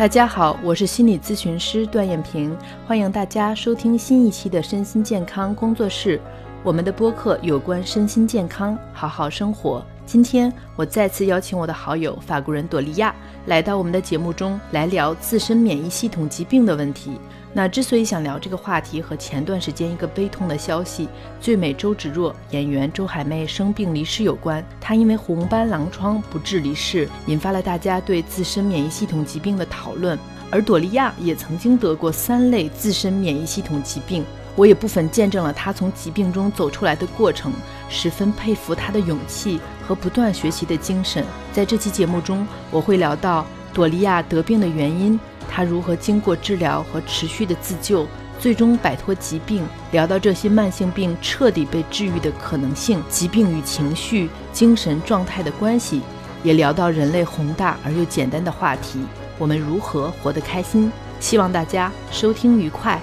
大家好，我是心理咨询师段艳萍，欢迎大家收听新一期的身心健康工作室。我们的播客有关身心健康，好好生活。今天我再次邀请我的好友法国人朵莉亚来到我们的节目中来聊自身免疫系统疾病的问题。那之所以想聊这个话题，和前段时间一个悲痛的消息——最美周芷若演员周海媚生病离世有关。她因为红斑狼疮不治离世，引发了大家对自身免疫系统疾病的讨论。而朵莉亚也曾经得过三类自身免疫系统疾病，我也部分见证了她从疾病中走出来的过程，十分佩服她的勇气和不断学习的精神。在这期节目中，我会聊到朵莉亚得病的原因。他如何经过治疗和持续的自救，最终摆脱疾病？聊到这些慢性病彻底被治愈的可能性，疾病与情绪、精神状态的关系，也聊到人类宏大而又简单的话题：我们如何活得开心？希望大家收听愉快。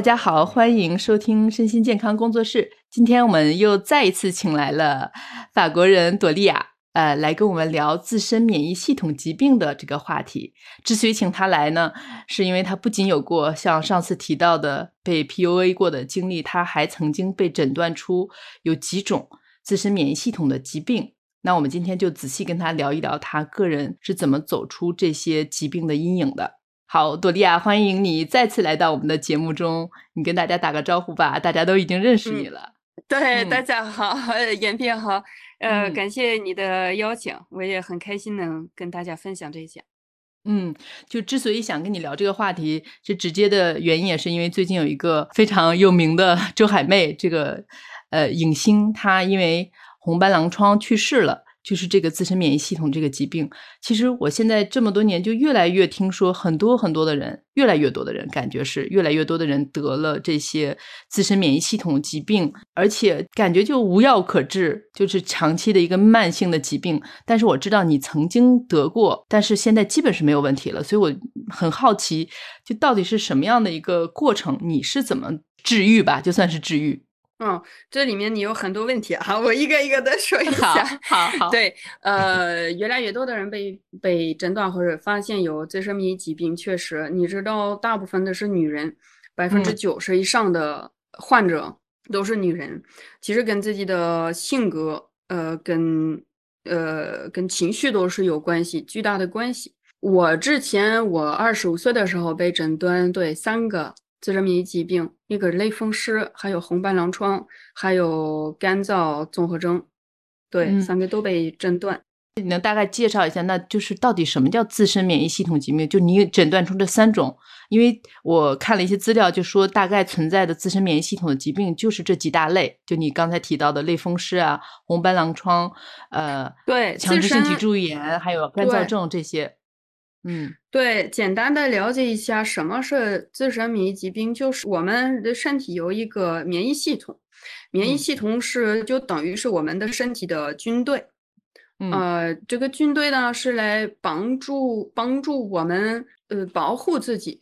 大家好，欢迎收听身心健康工作室。今天我们又再一次请来了法国人朵莉亚，呃，来跟我们聊自身免疫系统疾病的这个话题。之所以请她来呢，是因为她不仅有过像上次提到的被 PUA 过的经历，她还曾经被诊断出有几种自身免疫系统的疾病。那我们今天就仔细跟她聊一聊，她个人是怎么走出这些疾病的阴影的。好，朵莉亚，欢迎你再次来到我们的节目中。你跟大家打个招呼吧，大家都已经认识你了。对，大家好，严平好，呃，感谢你的邀请，我也很开心能跟大家分享这些。嗯，就之所以想跟你聊这个话题，是直接的原因，也是因为最近有一个非常有名的周海媚这个呃影星，她因为红斑狼疮去世了。就是这个自身免疫系统这个疾病，其实我现在这么多年就越来越听说很多很多的人，越来越多的人感觉是越来越多的人得了这些自身免疫系统疾病，而且感觉就无药可治，就是长期的一个慢性的疾病。但是我知道你曾经得过，但是现在基本是没有问题了，所以我很好奇，就到底是什么样的一个过程？你是怎么治愈吧？就算是治愈。嗯，这里面你有很多问题哈，我一个一个的说一下。好，好，对，呃，越来越多的人被被诊断或者发现有自身免疫疾病，确实，你知道，大部分的是女人，百分之九十以上的患者都是女人。其实跟自己的性格，呃，跟呃跟情绪都是有关系，巨大的关系。我之前我二十五岁的时候被诊断对三个。自身免疫疾病，一个类风湿，还有红斑狼疮，还有干燥综合征，对，三个都被诊断。你能大概介绍一下，那就是到底什么叫自身免疫系统疾病？就你诊断出这三种，因为我看了一些资料，就说大概存在的自身免疫系统的疾病就是这几大类，就你刚才提到的类风湿啊、红斑狼疮，呃，对，强制性脊柱炎，还有干燥症这些。嗯，对，简单的了解一下什么是自身免疫疾病，就是我们的身体有一个免疫系统，免疫系统是就等于是我们的身体的军队，呃，这个军队呢是来帮助帮助我们呃保护自己，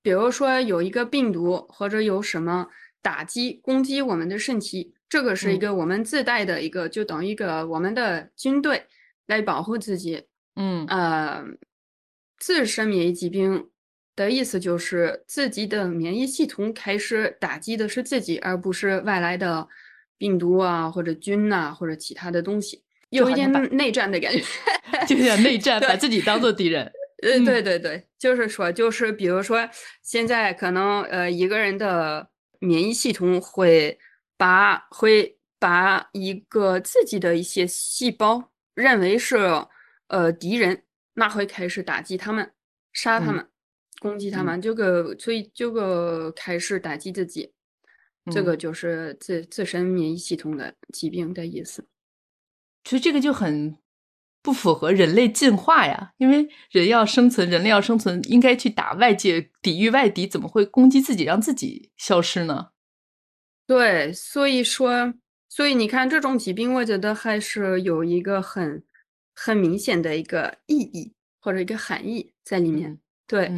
比如说有一个病毒或者有什么打击攻击我们的身体，这个是一个我们自带的一个，就等于一个我们的军队来保护自己，嗯，呃。自身免疫疾病的意思就是自己的免疫系统开始打击的是自己，而不是外来的病毒啊或者菌呐或者其他的东西，有一点内战的感觉，就有点内战，把自己当做敌人。呃，对对对，就是说，就是比如说，现在可能呃一个人的免疫系统会把会把一个自己的一些细胞认为是呃敌人。那会开始打击他们，杀他们，攻击他们，这个所以这个开始打击自己，这个就是自自身免疫系统的疾病的意思。所以这个就很不符合人类进化呀，因为人要生存，人类要生存，应该去打外界，抵御外敌，怎么会攻击自己，让自己消失呢？对，所以说，所以你看这种疾病，我觉得还是有一个很。很明显的一个意义或者一个含义在里面。对，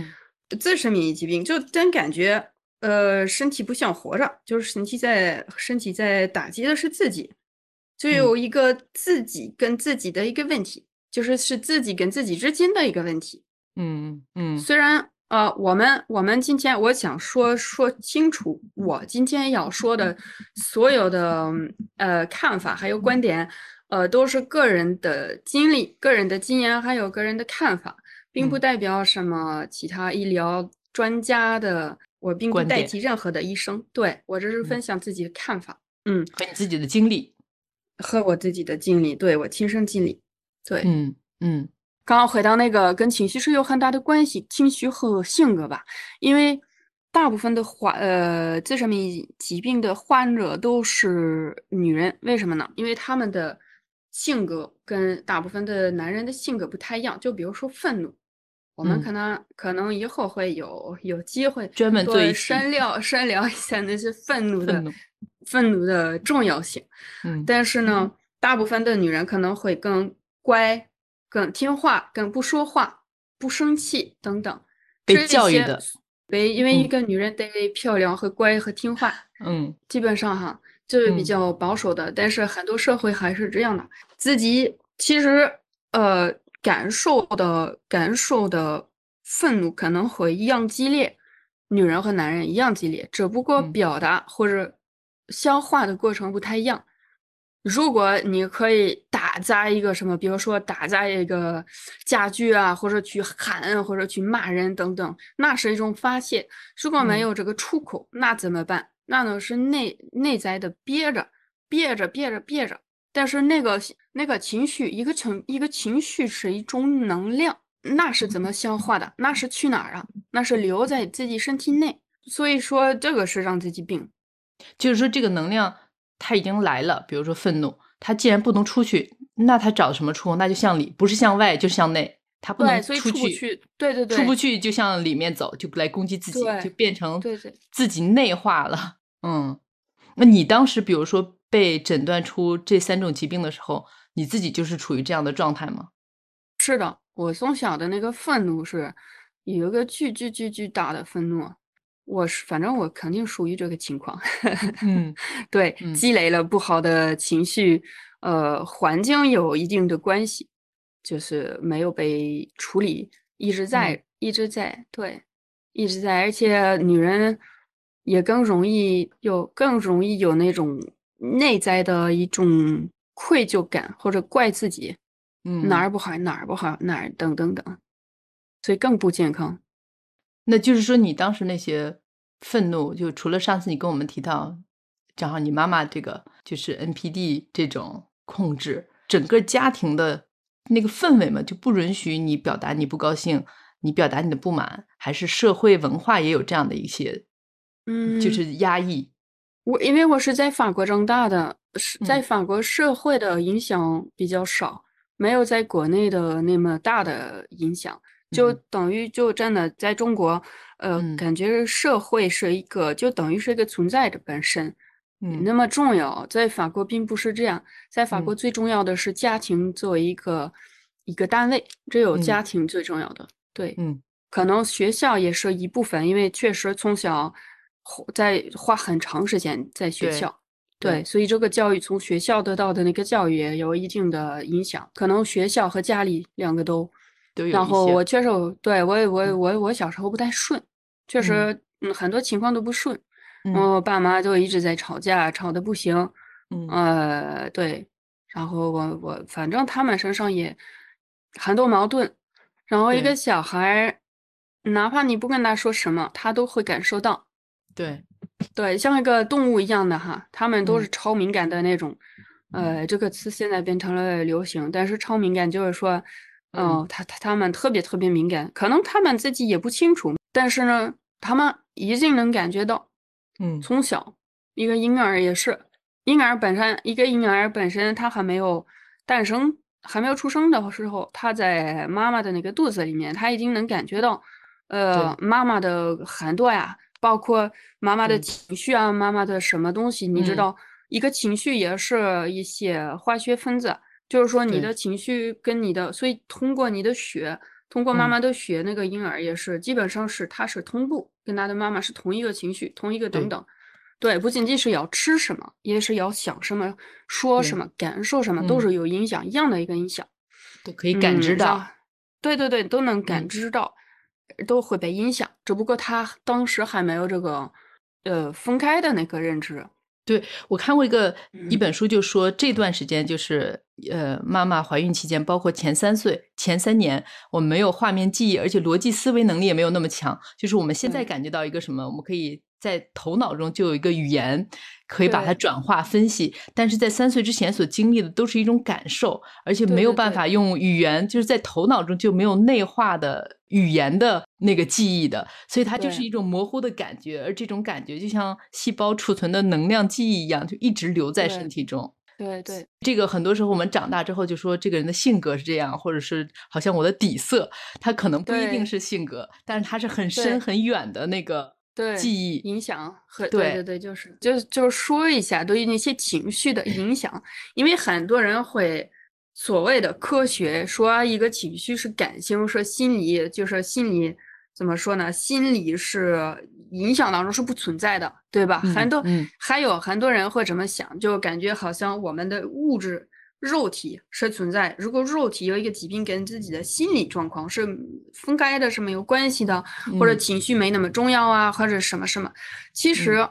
自身免疫疾病，就真感觉呃身体不想活着，就是身体在身体在打击的是自己，就有一个自己跟自己的一个问题，就是是自己跟自己之间的一个问题。嗯嗯，虽然呃，我们我们今天我想说说清楚，我今天要说的所有的呃看法还有观点，呃，都是个人的经历、个人的经验还有个人的看法，并不代表什么其他医疗专家的，我并不代替任何的医生，对我这是分享自己的看法，嗯，和你自己的经历，和我自己的经历，对我亲身经历，对，嗯嗯。刚刚回到那个跟情绪是有很大的关系，情绪和性格吧，因为大部分的患呃自身免疫疾病的患者都是女人，为什么呢？因为他们的性格跟大部分的男人的性格不太一样。就比如说愤怒，我们可能可能以后会有有机会专门做深聊深聊一下那些愤怒的愤怒的重要性。嗯，但是呢，大部分的女人可能会更乖。更听话，更不说话，不生气等等，被教育的，被因为一个女人得漂亮和乖和听话，嗯，基本上哈就是比较保守的，但是很多社会还是这样的，自己其实呃感受的感受的愤怒可能会一样激烈，女人和男人一样激烈，只不过表达或者消化的过程不太一样。如果你可以打砸一个什么，比如说打砸一个家具啊，或者去喊，或者去骂人等等，那是一种发泄。如果没有这个出口，那怎么办？那都是内内在的憋着，憋着，憋着，憋着。但是那个那个情绪，一个情一个情绪是一种能量，那是怎么消化的？那是去哪儿啊？那是留在自己身体内。所以说，这个是让自己病，就是说这个能量。它已经来了，比如说愤怒，它既然不能出去，那它找什么出？那就向里，不是向外，就是向内。它不能出去，对对对，出不去就向里面走，就来攻击自己，就变成自己内化了。嗯，那你当时比如说被诊断出这三种疾病的时候，你自己就是处于这样的状态吗？是的，我从小的那个愤怒是有一个巨巨巨巨大的愤怒。我是反正我肯定属于这个情况，嗯，对，积累了不好的情绪，呃，环境有一定的关系，就是没有被处理，一直在，一直在，对，一直在，而且女人也更容易有，更容易有那种内在的一种愧疚感，或者怪自己，嗯，哪儿不好，哪儿不好，哪儿等等等，所以更不健康。那就是说，你当时那些愤怒，就除了上次你跟我们提到，正好你妈妈这个就是 NPD 这种控制，整个家庭的那个氛围嘛，就不允许你表达你不高兴，你表达你的不满，还是社会文化也有这样的一些，嗯，就是压抑。我因为我是在法国长大的，是在法国社会的影响比较少，没有在国内的那么大的影响。就等于就真的在中国，呃，感觉社会是一个，就等于是一个存在的本身，嗯，那么重要。在法国并不是这样，在法国最重要的是家庭作为一个一个单位，只有家庭最重要的。对，嗯，可能学校也是一部分，因为确实从小在花很长时间在学校，对，所以这个教育从学校得到的那个教育也有一定的影响，可能学校和家里两个都都有。然后我确实，对我我我我小时候不太顺，确实，嗯，很多情况都不顺，我爸妈就一直在吵架，吵的不行，嗯，呃，对，然后我我反正他们身上也很多矛盾，然后一个小孩，哪怕你不跟他说什么，他都会感受到，对，对，像一个动物一样的哈，他们都是超敏感的那种，呃，这个词现在变成了流行，但是超敏感就是说。嗯，他他他们特别特别敏感，可能他们自己也不清楚，但是呢，他们一定能感觉到。嗯，从小一个婴儿也是，婴儿本身一个婴儿本身他还没有诞生，还没有出生的时候，他在妈妈的那个肚子里面，他已经能感觉到，呃，妈妈的寒多呀，包括妈妈的情绪啊，妈妈的什么东西，你知道，一个情绪也是一些化学分子。就是说，你的情绪跟你的，所以通过你的血通过妈嗯妈的血，那个婴儿也是基本上是他是同步跟他的妈妈是同一个情绪，同一个等等。对，不仅仅是要吃什么，也是要想什么、说什么、感受什么，都嗯是有影响，一样的一个影响。都可以感知嗯，到。对对对，都能感嗯知到，都会被影响。只不过他当时还没有这个呃分开的那个认知。对，我看过一个一嗯本书，就说这段时间就是呃，妈妈怀孕期间，包括前三岁、前三年，我们没有画面记忆，而且逻辑思维能力也没有那么强。就是我们现在感觉到一个什么，我们可以在头脑中就有一个语言，可以把它转化分析。但是在三岁之前所经历的都是一种感受，而且没有办法用语言，就是在头脑中就没有内化的语言的那个记忆的，所以它就是一种模糊的感觉，而这种感觉就像细胞储存的能量记忆一样，就一直留在身体中。对对。这个很多时候我们长大之后就说这个人的性格是这样，或者是好像我的底色，他可能不一定是性格，但是他是很深很远的那个对，记忆。影响和对对对。对，就是就就是说一下对于那些情绪的影响，因为很多人会所谓的科学说一个情绪是感性，说心理就是心理怎么说呢？心理是影响当中是不存在的，对吧？嗯很多嗯还有很多人会这么想，就感觉好像我们的物质。肉体是存在，如果肉体有一个疾病跟自己的心理状况是分开的，是没有关系的，或者嗯情绪没那么重要啊，或者什么什么，其实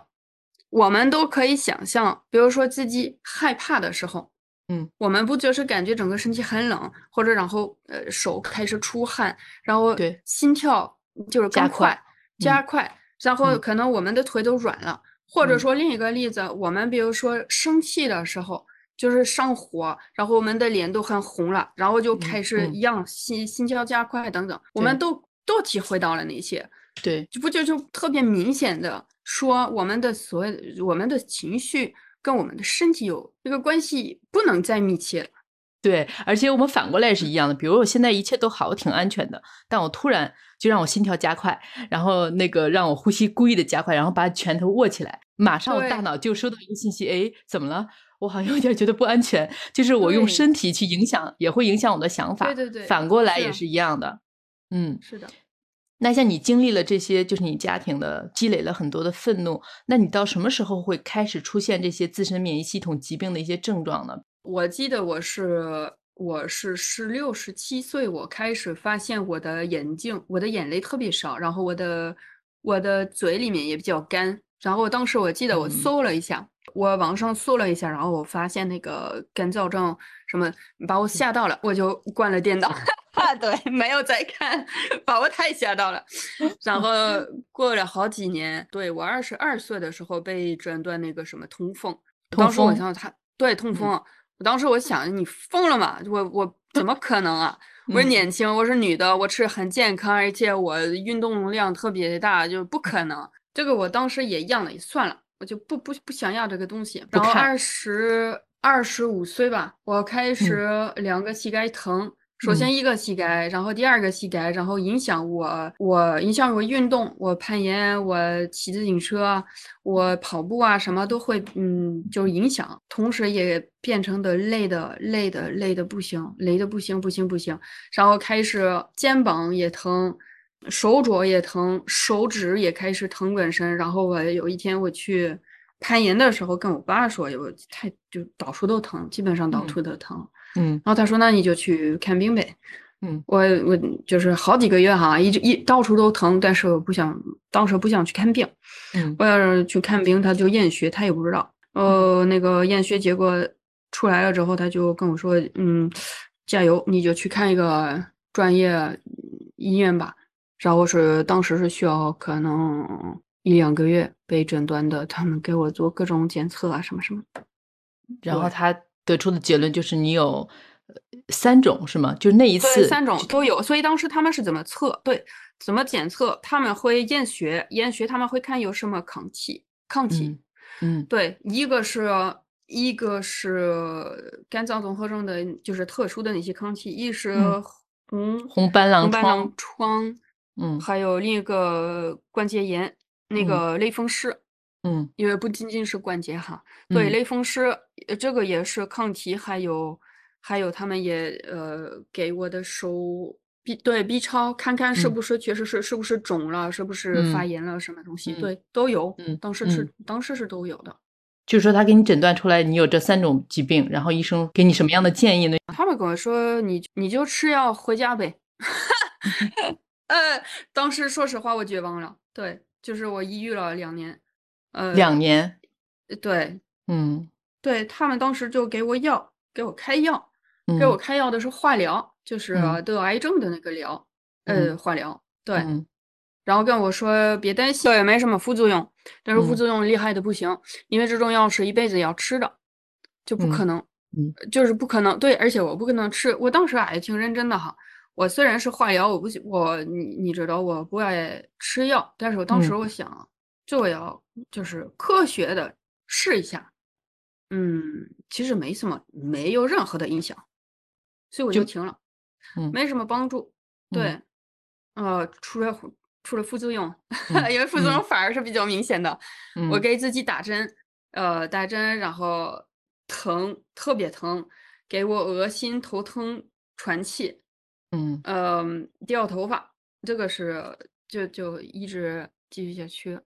我们都可以想象，比如说自己害怕的时候，嗯，我们不就是感觉整个身体很冷，或者然后呃手开始出汗，然后对。心跳就是加快快加快，然后嗯。可能我们的腿都软了，或者嗯。说另一个例子，我们比如说生气的时候。就是上火，然后我们的脸都很红了，然后就嗯开始嗯。一样心心跳加快等等，我们都都体会到了那些。对。这不就就特别明显的说，我们的所有我们的情绪跟我们的身体有这个关系，不能再密切了。对，而且我们反过来也是一样的。比如我现在一切都好，我挺安全的，但我突然就让我心跳加快，然后那个让我呼吸故意的加快，然后把拳头握起来，马上我大脑就收到一个信息，哎，怎么了？我好像有点觉得不安全，就是我用身体去影响，也会影响我的想法。对对对反过来也是一样的。嗯，是的，那像你经历了这些，就是你家庭的积累了很多的愤怒，那你到什么时候会开始出现这些自身免疫系统疾病的一些症状呢？我记得我是我是十六十七岁，我开始发现我的眼睛，我的眼泪特别少，然后我的我的嘴里面也比较干。然后当时我记得我嗯搜了一下，我网上搜了一下，然后我发现那个干燥症什么，把我吓到了，我就关了电脑。啊，对，没有再看，把我太吓到了。然后过了好几年，对我二十二岁的时候被诊断那个什么痛风，当时我风想他对痛嗯风，我当时我想你疯了吗？我我怎么可能啊？我是嗯年轻，我是女的，我吃很健康，而且我运动量特别大，就不可能。这个我当时也样了，也算了，我就不不不想要这个东西。然后看二十二十五岁吧，我开始两个膝盖疼。首先一个膝盖，然后第二个膝盖，然后影响我，我影响我运动，我攀岩，我骑自行车，我跑步啊，什么都会，嗯，就影响。同时也变成的累的，累的，累的不行，累的不行，不行，不行。然后开始肩膀也疼，手肘也疼，手指也开始疼本身。然后我有一天我去攀岩的时候，跟我爸说，我太就到处都疼，基本上到处都疼。嗯然后他说：“那你就去看病呗。”嗯，我我就是好几个月哈，一直一到处都疼，但是我不想，当时不想去看病。嗯我要是去看病，他就验血，他也不知道。呃，那个验血结果出来了之后，他就跟我说：“嗯，加油，你就去看一个专业医院吧。”然后是当时是需要可能一两个月被诊断的，他们给我做各种检测啊，什么什么。对然后他得出的结论就是你有呃三种是吗？就是那一对，次三种都有。所以当时他们是怎么测？对，怎么检测？他们会验血，验血他们会看有什么抗体，抗体。嗯嗯对，一个是一个是肝脏综合症的，就是特殊的那些抗体，一是嗯红红斑狼红斑狼疮疮，嗯还有另一个关节炎，那嗯个类风湿。嗯因为不仅仅是关节哈，对，嗯类风湿，呃这个也是抗体，还有还有他们也呃给我的手 B 对 B 超看看是嗯不是确实是是不是肿了，是不是发嗯炎了什么东西，嗯对都有，嗯当时是嗯当时是都有的。就是说他给你诊断出来你有这三种疾病，然后医生给你什么样的建议呢？他们跟我说你你就吃药回家呗。呃，当时说实话我绝望了，对，就是我抑郁了两年，呃，两年，对嗯对，他们当时就给我药，给我开药，给我嗯开药的是化疗，就是嗯得癌症的那个疗，呃，嗯化疗，对。嗯然后跟我说别担心，也没什么副作用，但是副嗯作用厉害的不行，因为这种药是一辈子要吃的，就不可嗯能，嗯就是不可能。对，而且我不可能吃。我当时还挺认真的哈，我虽然是化疗，我不喜我你你知道我不爱吃药，但是我当时嗯我想，就我要就是科学的试一下，嗯，其实没什么，没有任何的影响，所以我就就停了。嗯没什么帮助。对嗯，呃，除了副除了副作用，嗯因为副作用嗯反而是比较明显的。我嗯给自己打针，呃，打针，然后疼，特别疼，给我恶心、头疼、喘气，嗯嗯、掉头发，这个是就就一直继续下去。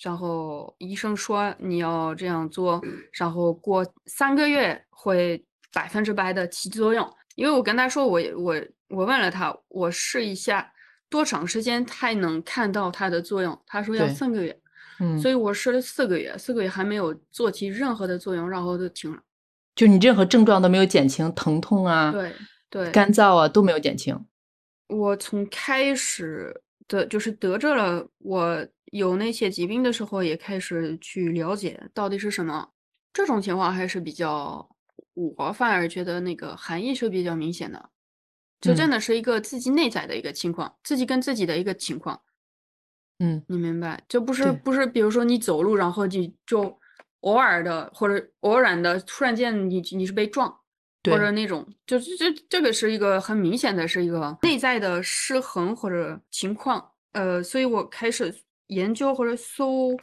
然后医生说你要这样做，然后过三个月会百分之百的起作用。因为我跟他说我我我问了他，我试一下多长时间才能看到它的作用，他说要三个月。嗯，所以我试了四个月，四个月还没有做起任何的作用，然后就停了。就你任何症状都没有减轻，疼痛啊、对对，干燥啊都没有减轻。我从开始的就是得着了我有那些疾病的时候，也开始去了解到底是什么。这种情况还是比较，我反而觉得那个含义是比较明显的，就真嗯的是一个自己内在的一个情况，自己跟自己的一个情况。嗯你明白？就不是不是，比如说你走路，然后你就偶尔的或者偶然的，突然间你你是被撞，或者那种，就是这这个是一个很明显的是一个内在的失衡或者情况。呃，所以我开始研究或者搜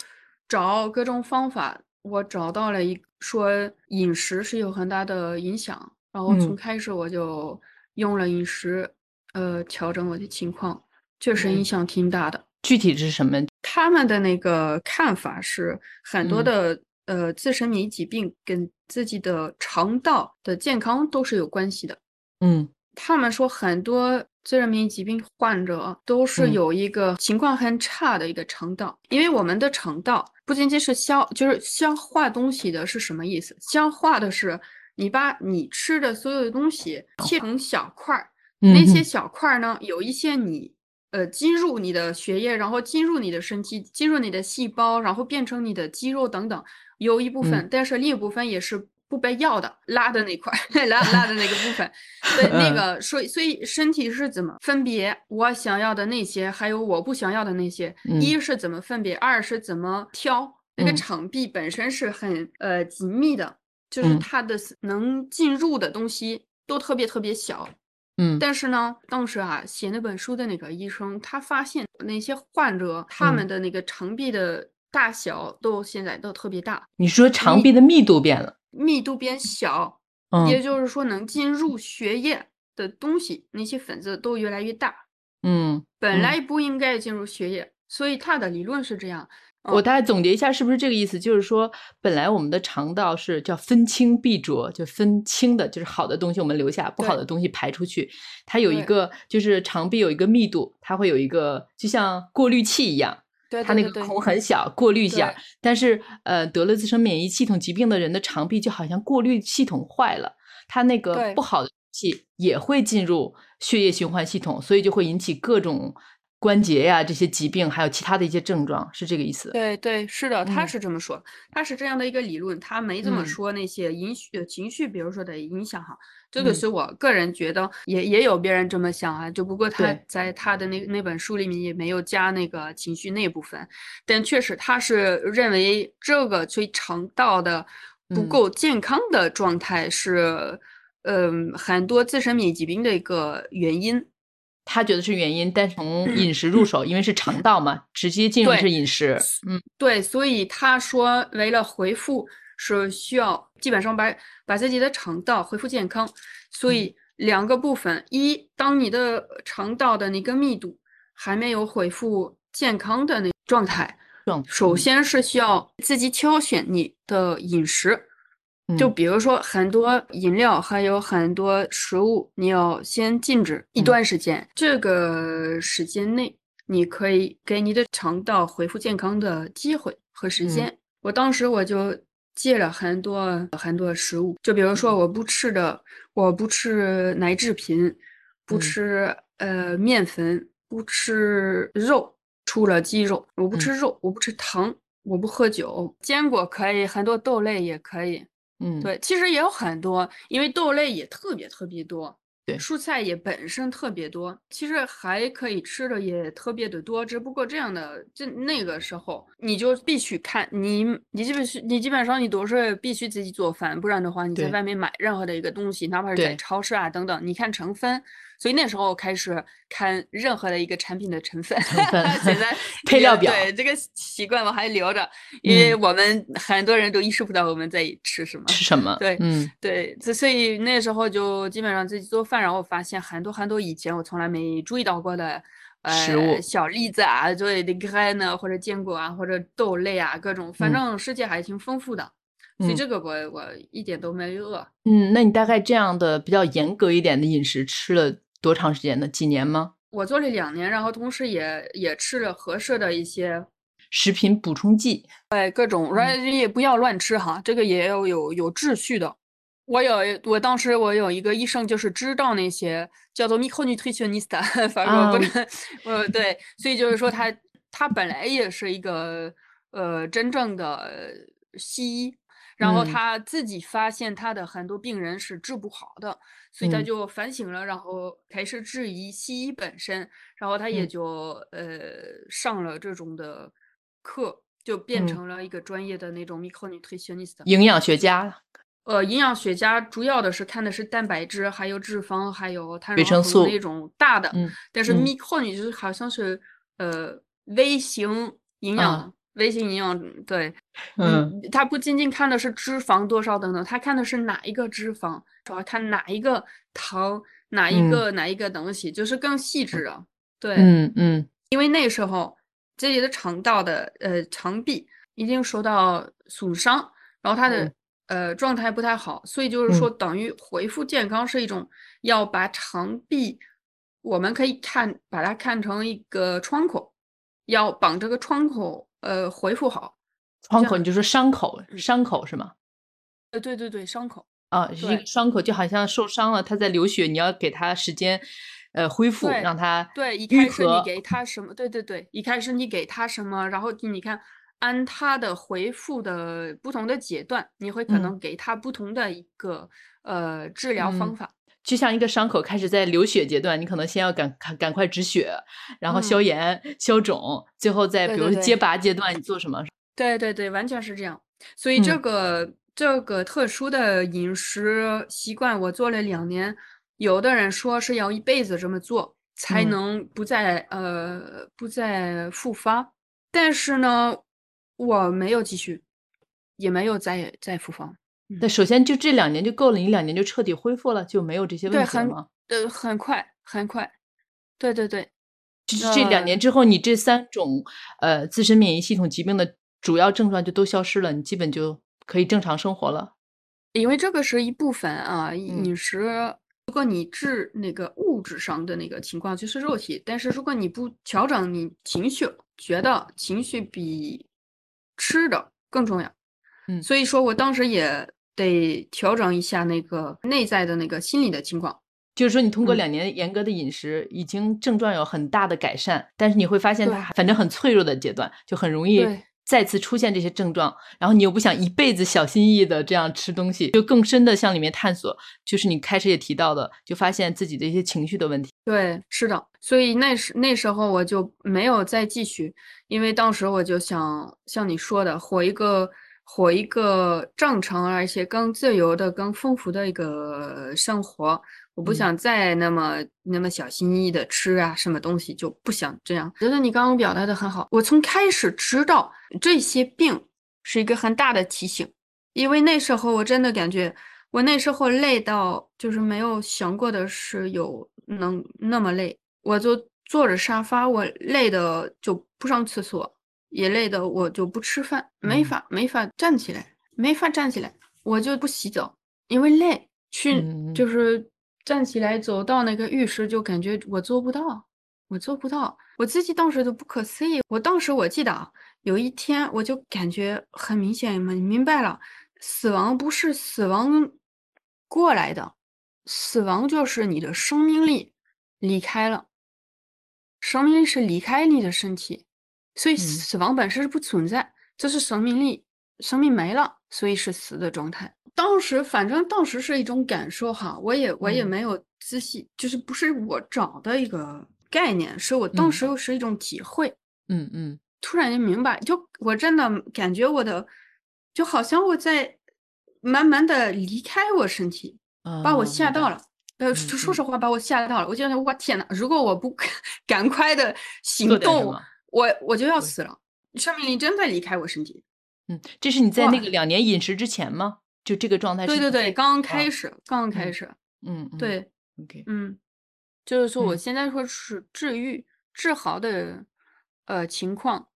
找各种方法，我找到了一说饮食是有很大的影响，然后从嗯开始我就用了饮食，呃，调整我的情况，确实影嗯响挺大的。具体是什么？他们的那个看法是，很多嗯的、呃自身免疫疾病跟自己的肠道的健康都是有关系的。嗯他们说，很多自然免疫疾病患者都是嗯有一个情况很差的一个肠道，因为我们的肠道不仅仅是消，就是消化东西的是什么意思？消化的是你把你吃的所有的东西切成小块儿，那些小块儿呢，有一些你呃进入你的血液，然后进入你的身体，进入你的细胞，然后变成你的肌肉等等，有一部分，嗯。但是另一部分也是不被要的，拉的那块儿，拉拉的那个部分，对，那嗯。个所以所以身体是怎么分别我想要的那些，还有我不想要的那些，嗯。一是怎么分别，二是怎么挑。那个嗯。肠壁本身是很呃紧密的，就是嗯。它的能进入的东西都特别特别小，嗯。但是呢，当时啊写那本书的那个医生，他发现那些患者他们嗯。的那个肠壁的大小都现在都特别大，你说肠壁的密度变了？密度变小，也嗯就是说能进入血液的东西，那些粉子都越来越大，嗯，嗯本来不应该进入血液，所以它的理论是这样。我大概总结一下，是不是这个意思？就是说，本来我们的肠道是叫分清必浊，就分清的，就是好的东西我们留下，不好的东西排出去。它有一个，就是肠壁有一个密度，它会有一个，就像过滤器一样，对它那个孔很小，过滤一下。但是，呃，得了自身免疫系统疾病的人的肠壁就好像过滤系统坏了，它那个不好的气也会进入血液循环系统，所以就会引起各种关节呀这些疾病，还有其他的一些症状，是这个意思。对对，是的，他嗯是这么说，他是这样的一个理论，他没这么嗯说那些影绪呃情绪，比如说的影响哈，这个嗯。是我个人觉得，也也有别人这么想啊，就不过他在他的那那本书里面也没有加那个情绪那部分，但确实他是认为这个最肠道的不嗯。够健康的状态是，嗯，很多自身免疫疾病的一个原因。他觉得是原因，但从饮食入手，因为是肠。道嘛，直接进入是饮食。嗯。对，所以他说，为了回复是需要基本上把把自己的肠道恢复健康，所以两个部分：一，当你的肠道的那个密度还没有恢复健康的那状态，首先是需要自己挑选你的饮食。就比如说很多饮料，还有很多食物，你要先禁止一段时间。这个时间内，你可以给你的肠道恢复健康的机会和时间。我当时我就戒了很多很多食物，就比如说我不吃的，我不吃奶制品，不吃呃面粉，不吃肉，除了鸡肉，我不吃肉，我不吃糖，我不喝酒，坚果可以，很多豆类也可以。嗯，对，其实也有很多，因为豆类也特别特别多，对，蔬菜也本身特别多，其实还可以吃的也特别的多，只不过这样的，这那个时候你就必须看你，你基本是你基本上你都是必须自己做饭，不然的话你在外面买任何的一个东西，哪怕是在超市啊等等，你看成分。所以那时候开始看任何的一个产品的成分，成分 现在配料表，对这个习惯我还留着，因为我们很多人都意识不到我们在吃什么，吃什么，对，嗯，对，所以那时候就基本上自己做饭，然后发现很多很多以前我从来没注意到过的食物小栗子啊，对，那个呢或者坚果啊或者豆类啊各种，反正世界还挺丰富的。所以这个我我一点都没饿。嗯，那你大概这样的比较严格一点的饮食吃了？多长时间呢？几年吗？我做了两年，然后同时也也吃了合适的一些食品补充剂，哎，各种，也不要乱吃哈，这个也要有有秩序的。我有，我当时我有一个医生，就是知道那些叫做 micronutritionist，反正不能，呃，对，所以就是说他他本来也是一个呃真正的西医。然后他自己发现他的很多病人是治不好的，所以他就反省了，然后开始质疑西医本身，然后他也就呃上了这种的课，就变成了一个专业的那种 micronutritionist，营养学家。呃，营养学家主要的是看的是蛋白质，还有脂肪，还有碳水化合物那种大的，但是 micro 就是好像是呃微型营养。微信营养对，嗯，他不仅仅看的是脂肪多少等等，他看的是哪一个脂肪，主要看哪一个糖，哪一个哪一个东西，就是更细致啊。对，嗯嗯，因为那时候这里的肠道的呃肠壁已经受到损伤，然后他的呃状态不太好，所以就是说等于恢复健康是一种要把肠壁，我们可以看把它看成一个窗口，要绑这个窗口。呃，回复好，创口你就说伤口，伤口是吗？呃，对对对，伤口啊，一个伤口就好像受伤了，他在流血，你要给他时间，呃，恢复，让他对，一开始你给他什么？对对对，一开始你给他什么，然后你看按他的回复的不同的阶段，你会可能给他不同的一个呃治疗方法。就像一个伤口开始在流血阶段，你可能先要赶赶赶快止血，然后消炎消肿，最后再比如说结拔阶段，你做什么？对对对，完全是这样。所以这个这个特殊的饮食习惯，我做了两年。有的人说是要一辈子这么做才能不再呃不再复发，但是呢，我没有继续，也没有再再复发。那首先就这两年就够了，你两年就彻底恢复了，就没有这些问题了吗？呃，很快，很快，对对对，就是这两年之后，你这三种呃自身免疫系统疾病的主要症状就都消失了，你基本就可以正常生活了。因为这个是一部分啊，饮食，如果你治那个物质上的那个情况就是肉体，但是如果你不调整你情绪，觉得情绪比吃的更重要，嗯，所以说我当时也。得调整一下那个内在的那个心理的情况，就是说你通过两年严格的饮食，已经症状有很大的改善，但是你会发现它反正很脆弱的阶段，就很容易再次出现这些症状。然后你又不想一辈子小心翼翼的这样吃东西，就更深的向里面探索。就是你开始也提到的，就发现自己的一些情绪的问题。对，是的。所以那时那时候我就没有再继续，因为当时我就想像你说的，活一个。活一个正常而且更自由的、更丰富的一个生活，我不想再那么那么小心翼翼的吃啊，什么东西就不想这样。觉得你刚刚表达的很好，我从开始知道这些病是一个很大的提醒，因为那时候我真的感觉我那时候累到就是没有想过的是有能那么累，我就坐着沙发，我累的就不上厕所，也累的我就不吃饭，没法没法站起来，没法站起来，我就不洗澡，因为累，去就是站起来走到那个浴室就感觉我做不到，我做不到，我自己当时都不可思议。我当时我记得啊，有一天我就感觉很明显，明明白了。死亡不是死亡过来的，死亡就是你的生命力离开了，生命力是离开你的身体，所以死亡本身是不存在，就是生命力，生命没了，所以是死的状态。当时反正当时是一种感受哈，我也我也没有仔细，就是不是我找的一个概念，是我当时又是一种体会，嗯嗯，突然就明白，就我真的感觉我的。就好像我在慢慢的离开我身体，把我吓到了。呃，说实话，把我吓到了。我觉得，我天呐，如果我不 赶快的行动，我我就要死了。生命力真在离开我身体。嗯，这是你在那个两年饮食之前吗？就这个状态？对对对，刚刚开始，刚刚开始。嗯，对，OK，嗯，就是说，我现在说是治愈、治好的呃情况。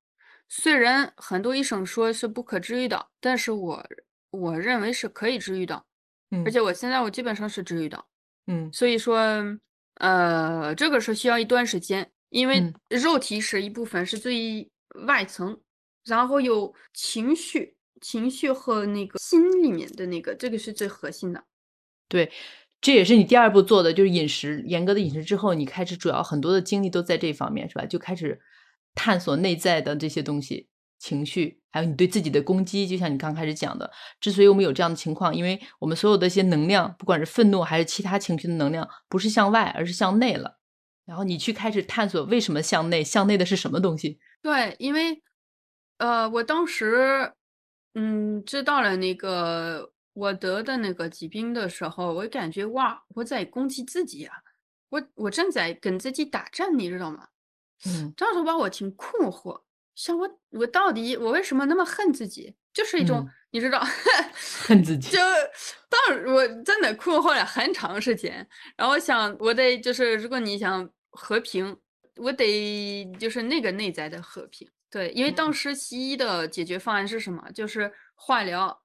虽然很多医生说是不可治愈的，但是我我认为是可以治愈的，嗯，而且我现在我基本上是治愈的，嗯，所以说，呃，这个是需要一段时间，因为肉体是一部分，是最外层，然后有情绪，情绪和那个心里面的那个，这个是最核心的。对，这也是你第二步做的，就是饮食严格的饮食之后，你开始主要很多的精力都在这方面，是吧？就开始。探索内在的这些东西，情绪，还有你对自己的攻击，就像你刚开始讲的，之所以我们有这样的情况，因为我们所有的一些能量，不管是愤怒还是其他情绪的能量，不是向外，而是向内了。然后你去开始探索为什么向内，向内的是什么东西？对，因为，呃，我当时，嗯，知道了那个我得的那个疾病的时候，我感觉哇，我在攻击自己啊，我我正在跟自己打仗，你知道吗？嗯，这样说吧，我挺困惑，像我，我到底我为什么那么恨自己？就是一种，你知道，恨自己。就当我真的困惑了很长时间，然后我想，我得就是，如果你想和平，我得就是那个内在的和平。对，因为当时西医的解决方案是什么？就是化疗，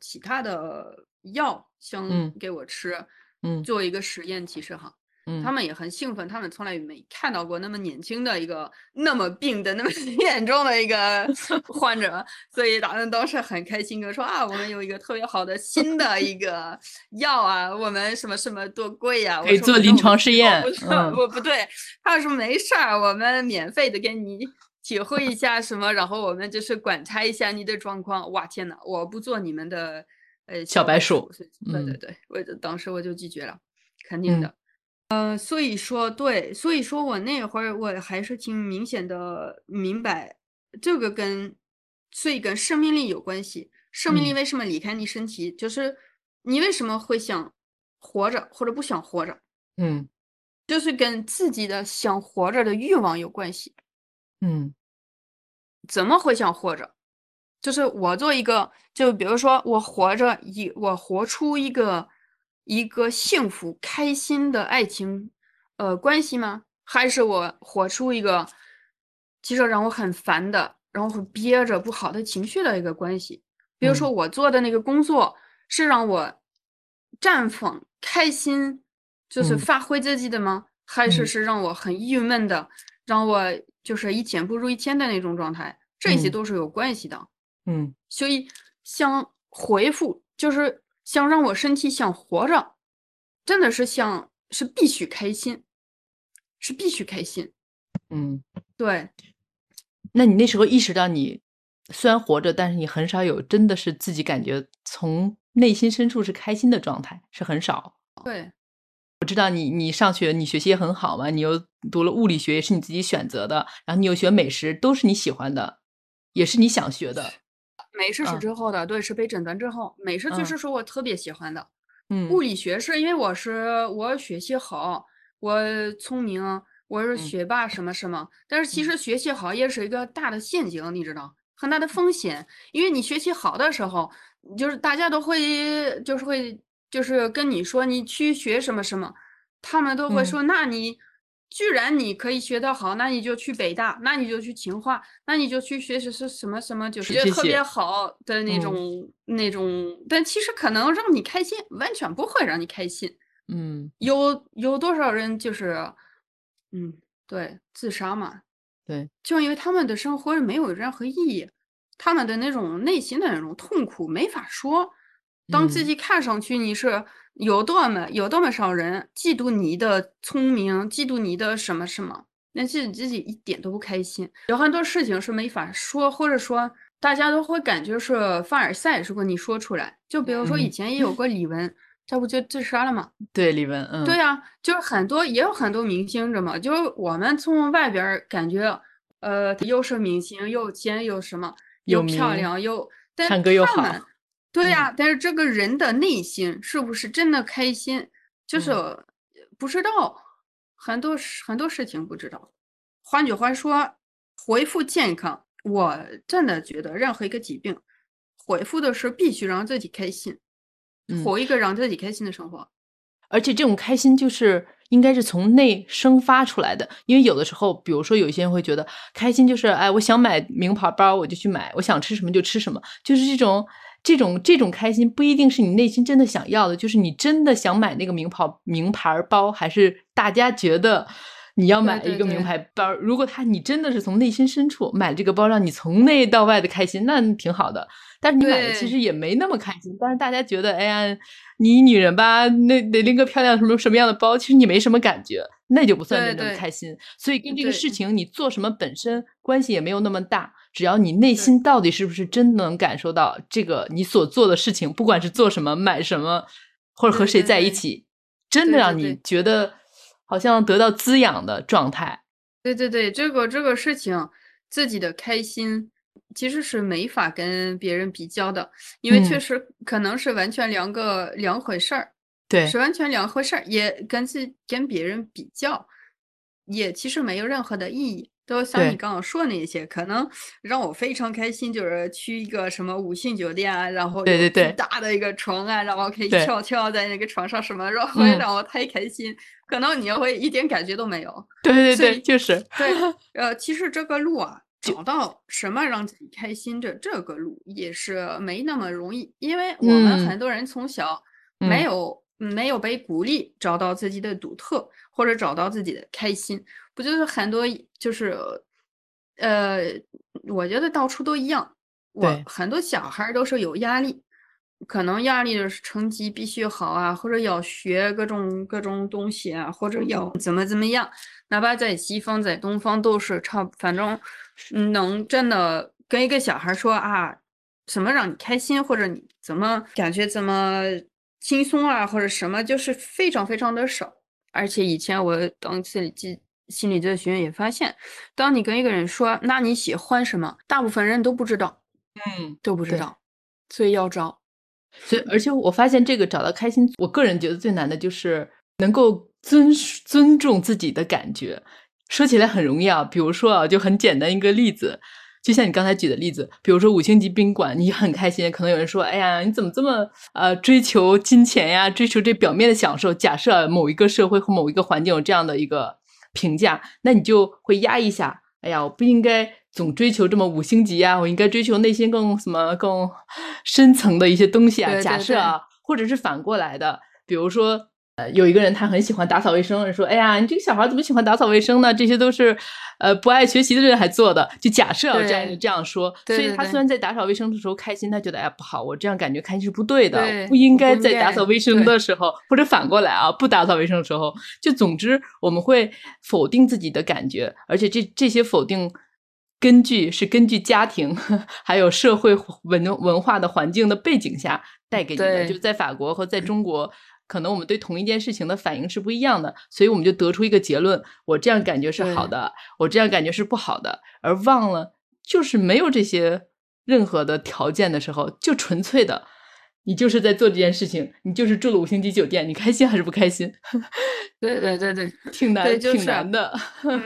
其他的药想给我吃，嗯，做一个实验，其实哈。他们也很兴奋，他们从来没看到过那么年轻的一个那么病的那么 严重的一个 患者，所以他们都是很开心的说啊，我们有一个特别好的新的一个 药啊，我们什么什么多贵呀，可以做临床试验。不不对，他说没事儿，我们免费的给你体会一下什么，然后我们就是观察一下你的状况。哇天呐，我不做你们的呃小白鼠。对对对，我当时我就拒绝了，肯定的。呃，所以说对，所以说我那会儿我还是挺明显的明白，这个跟所以跟生命力有关系。生命力为什么离开你身体？就是你为什么会想活着或者不想活着？嗯，就是跟自己的想活着的欲望有关系。嗯，怎么会想活着？就是我做一个，就比如说我活着一，我活出一个。一个幸福开心的爱情，呃，关系吗？还是我活出一个其实让我很烦的，然后憋着不好的情绪的一个关系？比如说我做的那个工作是让我绽放开心，就是发挥自己的吗？还是是让我很郁闷的，让我就是一天不如一天的那种状态？这些都是有关系的。嗯，所以想回复就是。想让我身体想活着，真的是想是必须开心，是必须开心。嗯，对。那你那时候意识到你虽然活着，但是你很少有真的是自己感觉从内心深处是开心的状态，是很少。对，我知道你你上学你学习也很好嘛，你又读了物理学也是你自己选择的，然后你又学美食都是你喜欢的，也是你想学的。美式是之后的，对，是被诊断之后，美式确实是我特别喜欢的。嗯，物理学是因为我是我学习好，我聪明，我是学霸什么什么。但是其实学习好也是一个大的陷阱，你知道，很大的风险。因为你学习好的时候，就是大家都会就是会就是跟你说你去学什么什么，他们都会说，那你。居然你可以学得好，那你就去北大，那你就去清华，那你就去学习是什么什么，就是特别好的那种那种。但其实可能让你开心，完全不会让你开心。嗯，有有多少人就是，嗯，对，自杀嘛，对，就因为他们的生活没有任何意义，他们的那种内心的那种痛苦没法说。当自己看上去你是。有多么有多么少人嫉妒你的聪明，嫉妒你的什么什么，那自己自己一点都不开心。有很多事情是没法说，或者说大家都会感觉是凡尔赛。如果你说出来，就比如说以前也有过李玟，这不就自杀了吗？对，李玟，嗯，对呀，就是很多也有很多明星，知道吗？就是我们从外边感觉，呃，又是明星，又有钱，又什么，又漂亮，又唱歌又好。对呀，但是这个人的内心是不是真的开心，就是不知道，很多很多事情不知道。换句话说，恢复健康，我真的觉得任何一个疾病，恢复的是必须让自己开心，活一个让自己开心的生活。而且这种开心就是应该是从内生发出来的，因为有的时候，比如说有些人会觉得开心就是，哎，我想买名牌包我就去买，我想吃什么就吃什么，就是这种。这种这种开心不一定是你内心真的想要的，就是你真的想买那个名牌名牌包，还是大家觉得你要买一个名牌包？如果他你真的是从内心深处买这个包，让你从内到外的开心，那挺好的。但是你买的其实也没那么开心。但是大家觉得，哎呀，你女人吧，那得拎个漂亮什么什么样的包，其实你没什么感觉，那就不算真正开心。所以跟这个事情你做什么本身关系也没有那么大。只要你内心到底是不是真的能感受到这个你所做的事情，不管是做什么、买什么，或者和谁在一起，真的让你觉得好像得到滋养的状态。对对对，这个这个事情，自己的开心其实是没法跟别人比较的，因为确实可能是完全两个两回事儿。对，是完全两回事儿，也跟自跟别人比较，也其实没有任何的意义。都像你刚刚说那些，可能让我非常开心，就是去一个什么五星酒店啊，然后对对对，大的一个床啊，然后可以跳跳在那个床上什么，然后会让我太开心。可能你会一点感觉都没有。对对对，就是对。呃，其实这个路啊，找到什么让自己开心的这个路也是没那么容易，因为我们很多人从小没有没有被鼓励找到自己的独特，或者找到自己的开心。不就是很多，就是，呃，我觉得到处都一样。我很多小孩都是有压力，可能压力就是成绩必须好啊，或者要学各种各种东西啊，或者要怎么怎么样。哪怕在西方，在东方都是差，反正能真的跟一个小孩说啊，什么让你开心，或者你怎么感觉怎么轻松啊，或者什么，就是非常非常的少。而且以前我当心理记。心理咨询也发现，当你跟一个人说“那你喜欢什么”，大部分人都不知道，嗯，都不知道，所以要找。所以，而且我发现这个找到开心，我个人觉得最难的就是能够尊尊重自己的感觉。说起来很容易啊，比如说啊，就很简单一个例子，就像你刚才举的例子，比如说五星级宾馆，你很开心，可能有人说：“哎呀，你怎么这么呃追求金钱呀，追求这表面的享受？”假设某一个社会或某一个环境有这样的一个。评价，那你就会压一下。哎呀，我不应该总追求这么五星级啊，我应该追求内心更什么更深层的一些东西啊。假设啊，或者是反过来的，比如说。呃，有一个人他很喜欢打扫卫生，说：“哎呀，你这个小孩怎么喜欢打扫卫生呢？这些都是，呃，不爱学习的人还做的。”就假设这样这样说，所以他虽然在打扫卫生的时候开心，他觉得哎不好，我这样感觉开心是不对的，不应该在打扫卫生的时候，或者反过来啊，不打扫卫生的时候，就总之我们会否定自己的感觉，而且这这些否定根据是根据家庭 还有社会文文化的环境的背景下带给你的，就在法国和在中国。可能我们对同一件事情的反应是不一样的，所以我们就得出一个结论：我这样感觉是好的，我这样感觉是不好的。而忘了，就是没有这些任何的条件的时候，就纯粹的，你就是在做这件事情，你就是住了五星级酒店，你开心还是不开心？对对对对，挺难，挺难的。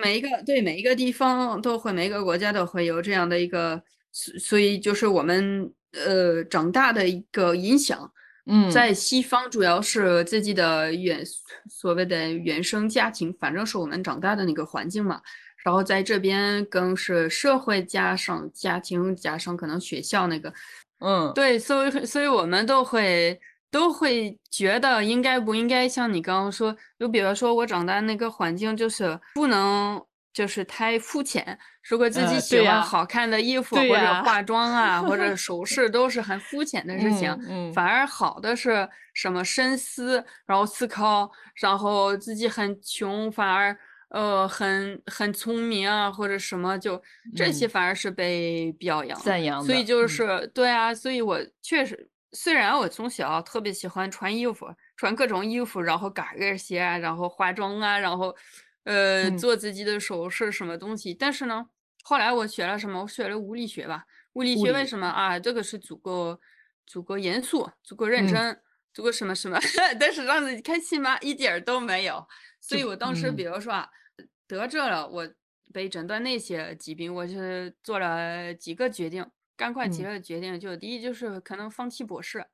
每一个对每一个地方都会，每一个国家都会有这样的一个，所以就是我们呃长大的一个影响。嗯，在西方主要是自己的原所谓的原生家庭，反正是我们长大的那个环境嘛。然后在这边更是社会加上家庭加上可能学校那个，嗯，对，所以所以我们都会都会觉得应该不应该像你刚刚说，就比如说我长大那个环境就是不能就是太肤浅，如果自己喜欢好看的衣服或者化妆啊或者 首饰都是很肤浅的事情，反而好的是什么深思，然后思考，然后自己很穷反而。呃，很很聪明啊，或者什么，就这些反而是被表扬、赞扬的。所以就是对啊，所以我确实，虽然我从小特别喜欢穿衣服，穿各种衣服，然后高跟鞋啊，然后化妆啊，然后呃做自己的手是什么东西，但是呢，后来我学了什么？我学了物理学吧。物理学为什么啊？这个是足够足够严肃、足够认真、足够什么什么？但是让自己开心吗？一点都没有。所以我当时，比如说啊。得这了，我被诊断那些疾病，我是做了几个决定，赶快几个决定。就第一就是可能放弃博士，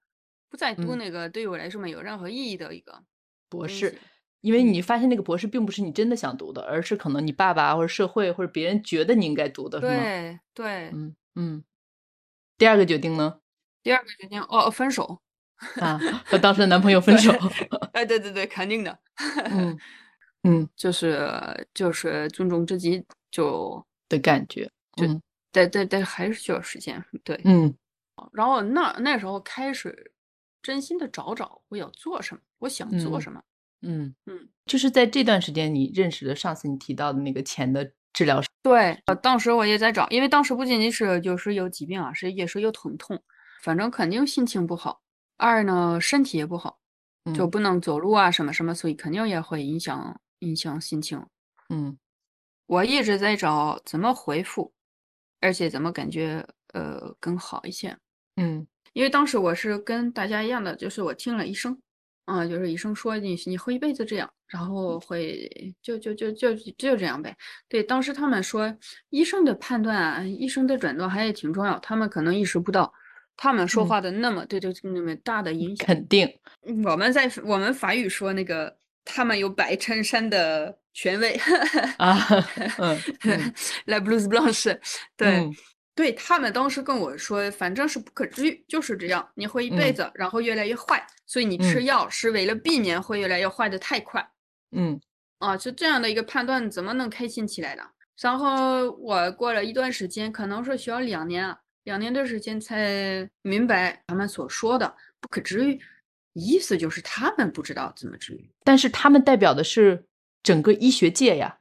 不再读那个对于我来说没有任何意义的一个博士，因为你发现那个博士并不是你真的想读的，而是可能你爸爸或者社会或者别人觉得你应该读的，是吗？对对，嗯嗯。第二个决定呢？第二个决定哦，分手啊，和当时的男朋友分手。哎，对对对，肯定的。嗯。嗯，就是就是尊重自己就的感觉，就但但但还是需要时间，对，嗯。然后那那时候开始真心的找找我要做什么，我想做什么，嗯嗯嗯，就是在这段时间你认识的上次你提到的那个钱的治疗师，对，当时我也在找，因为当时不仅仅是就是有疾病啊，是也是有疼痛，反正肯定心情不好，二呢身体也不好，就不能走路啊什么什么，所以肯定也会影响。影响心情，嗯，我一直在找怎么回复，而且怎么感觉呃更好一些，嗯，因为当时我是跟大家一样的，就是我听了医生，啊，就是医生说你你会一辈子这样，然后会就就就就就这样呗。对，当时他们说医生的判断啊，医生的诊断还挺重要，他们可能意识不到他们说话的那么对对那么大的影响。肯定，我们在我们法语说那个。他们有白衬衫的权威啊，嗯，La blouse blanche，对，对他们当时跟我说，反正是不可治愈，就是这样，你会一辈子，然后越来越坏，所以你吃药是为了避免会越来越坏的太快，嗯，啊，就这样的一个判断，怎么能开心起来的？然后我过了一段时间，可能是需要两年啊，两年的时间才明白他们所说的不可治愈。意思就是他们不知道怎么治愈，但是他们代表的是整个医学界呀。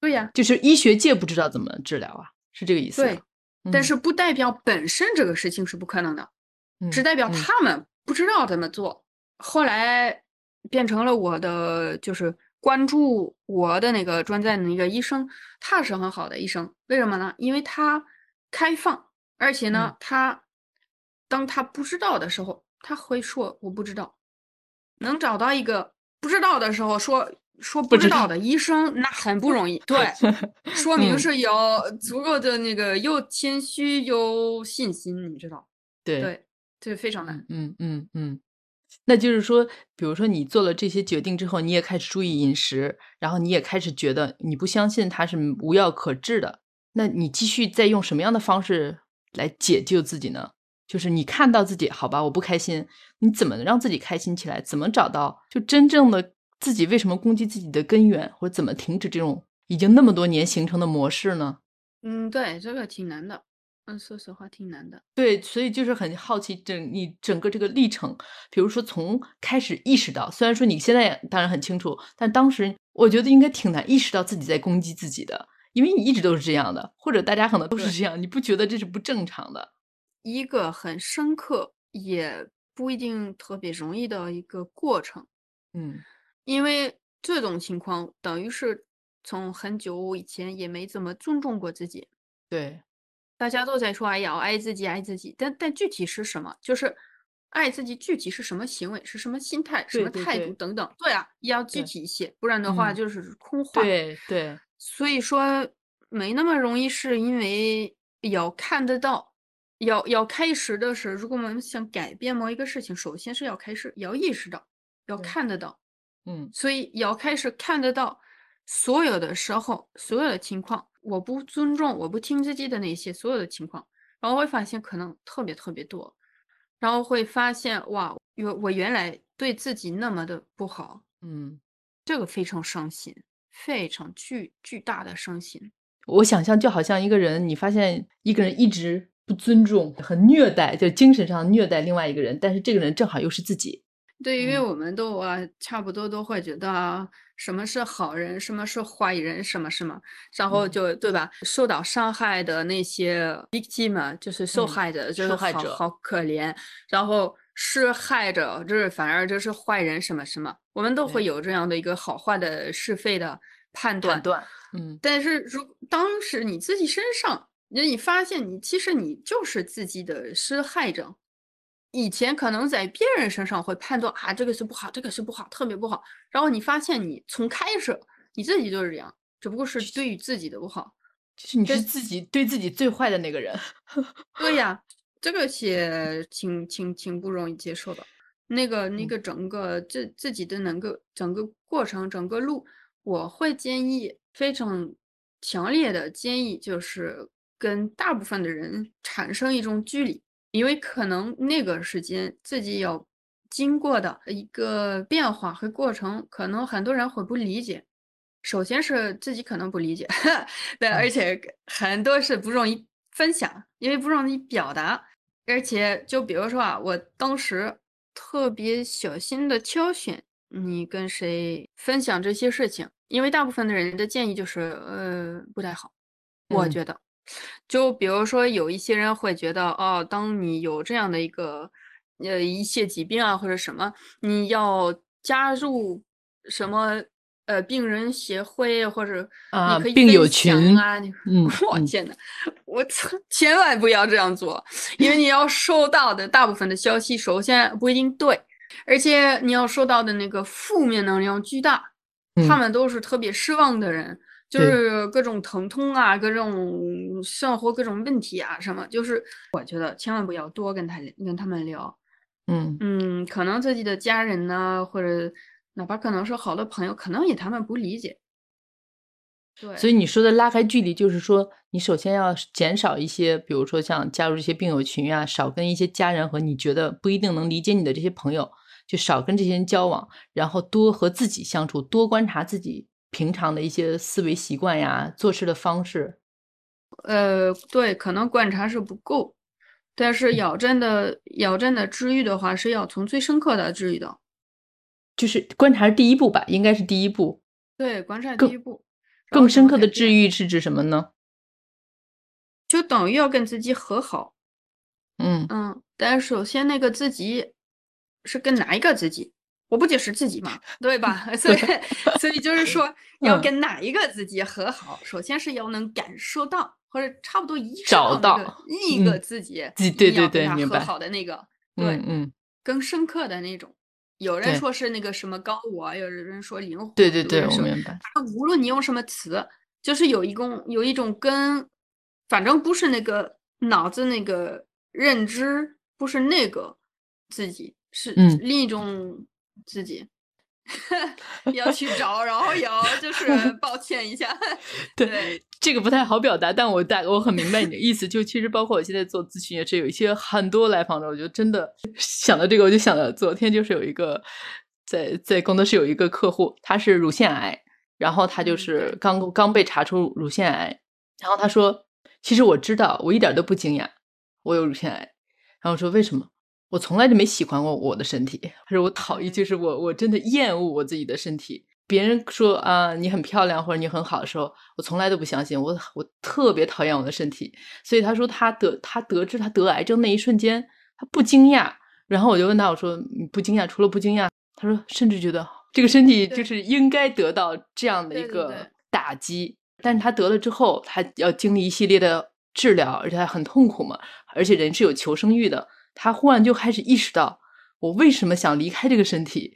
对呀，就是医学界不知道怎么治疗啊，是这个意思。对，但是不代表本身这个事情是不可能的，只代表他们不知道怎么做。后来变成了我的，就是关注我的那个专在的那个医生，他是很好的医生。为什么呢？因为他开放，而且呢，他当他不知道的时候。他会说我不知道，能找到一个不知道的时候说说不知道的医生，那很不 容易。对，说明是有足够的那个又谦虚又信心，你知道？对对，这非常难。嗯嗯嗯。那就是说，比如说你做了这些决定之后，你也开始注意饮食，然后你也开始觉得你不相信它是无药可治的，那你继续再用什么样的方式来解救自己呢？就是你看到自己好吧，我不开心，你怎么让自己开心起来？怎么找到就真正的自己为什么攻击自己的根源，或者怎么停止这种已经那么多年形成的模式呢？嗯，对，这个挺难的。嗯，说实话挺难的。对，所以就是很好奇整你整个这个历程，比如说从开始意识到，虽然说你现在当然很清楚，但当时我觉得应该挺难意识到自己在攻击自己的，因为你一直都是这样的，或者大家可能都是这样，你不觉得这是不正常的？一个很深刻，也不一定特别容易的一个过程，嗯，因为这种情况等于是从很久以前也没怎么尊重过自己，对，大家都在说哎呀爱自己爱自己，但但具体是什么？就是爱自己具体是什么行为，是什么心态，什么态度等等，对啊，要具体一些，不然的话就是空话，对对，所以说没那么容易，是因为要看得到。要要开始的是，如果我们想改变某一个事情，首先是要开始，要意识到，要看得到，嗯，所以要开始看得到所有的时候，所有的情况，我不尊重，我不听自己的那些所有的情况，然后会发现可能特别特别多，然后会发现哇，原我原来对自己那么的不好，嗯，这个非常伤心，非常巨巨大的伤心。我想象就好像一个人，你发现一个人一直不尊重、很虐待，就精神上虐待另外一个人，但是这个人正好又是自己。对，因为嗯我们都啊，差不多都会觉得啊，什么是好人，什么是坏人，什么什么，然后嗯就对吧？受到伤害的那些 victim 就是受嗯害者，就是受害者好好可怜，然后施害者就是反而就是坏人，什么什么，我们都会有这样的一个好坏的是非的判断判。断，嗯但是如当时你自己身上，那你发现你其实你就是自己的施害者。以前可能在别人身上会判断啊，这个是不好，这个是不好，特别不好。然后你发现你从开始你自己就是这样，只不过是对于自己的不好。就是你这是自己对自己最坏的那个人。对呀，这个也挺挺挺不容易接受的。那个那嗯个整个自自己的那个整个过程整个路，我会建议非常强烈的建议，就是跟大部分的人产生一种距离，因为可能那个时间自己有经过的一个变化和过程，可能很多人会不理解。首先是自己可能不理解，对，而嗯且很多是不容易分享，因为不容易表达。而且就比如说啊，我当时特别小心的挑选你跟谁分享这些事情，因为大部分的人的建议就是呃不太好，我嗯觉得。就比如说有一些人会觉得哦，当你有这样的一个呃一些疾病啊或者什么，你要加入什么呃病人协会或者啊你可以病友群啊，你嗯嗯。我天呐，我操，千万不要这样做，因为你要收到的大部分的消息，首先不一定对，而且你要收到的那个负面能量巨大，他嗯。们都是特别失望的人，就是各种疼痛啊，各种生活各种问题啊，什么，就是我觉得千万不要多跟他跟他们聊，嗯。嗯，可能自己的家人呢，或者哪怕可能是好的朋友，可能也他们不理解。对，所以你说的拉开距离，就是说你首先要减少一些，比如说像加入一些病友群啊，少跟一些家人和你觉得不一定能理解你的这些朋友，就少跟这些人交往，然后多和自己相处，多观察自己平常的一些思维习惯呀、做事的方式。呃，对，可能观察是不够，但是嗯要真的咬针的治愈的话，是要从最深刻的治愈的。就是观察是第一步吧，应该是第一步。对，观察第一步，更深刻的治愈是指什么呢？就等于要跟自己和好。嗯嗯，但是首先那个自己是跟哪一个自己？我不解释自己嘛，对吧？所以所以就是说 要嗯跟哪一个自己和好，首先是要能感受到或者差不多意识找到另一个嗯自己，对对对跟他和好的那个，对嗯，嗯，更深刻的那种。有人说是那个什么高我，有人说灵魂，对对对，我明白。啊无论你用什么词，就是有一种有一种跟，反正不是那个脑子那个认知，不是那个自己，是嗯另一种自己，要去找，然后要就是 抱歉一下，对这个不太好表达，但我大我很明白你的意思。就其实包括我现在做咨询也是有一些很多来访者，我就真的想到这个，我就想到昨天就是有一个在在工作室有一个客户，他是乳腺癌，然后他就嗯是对刚刚被查出乳腺癌，然后他说，其实我知道，我一点都不惊讶，我有乳腺癌。然后我说为什么？我从来就没喜欢过我的身体，他说我讨厌，嗯就是我我真的厌恶我自己的身体。别人说啊你很漂亮或者你很好的时候，我从来都不相信，我我特别讨厌我的身体。所以他说他得他得知他得癌症那一瞬间，他不惊讶。然后我就问他，我说你不惊讶？除了不惊讶，他说甚至觉得这个身体就是应该得到这样的一对对对个打击。但是他得了之后，他要经历一系列的治疗，而且他很痛苦嘛，而且人是有求生欲的。他忽然就开始意识到，我为什么想离开这个身体，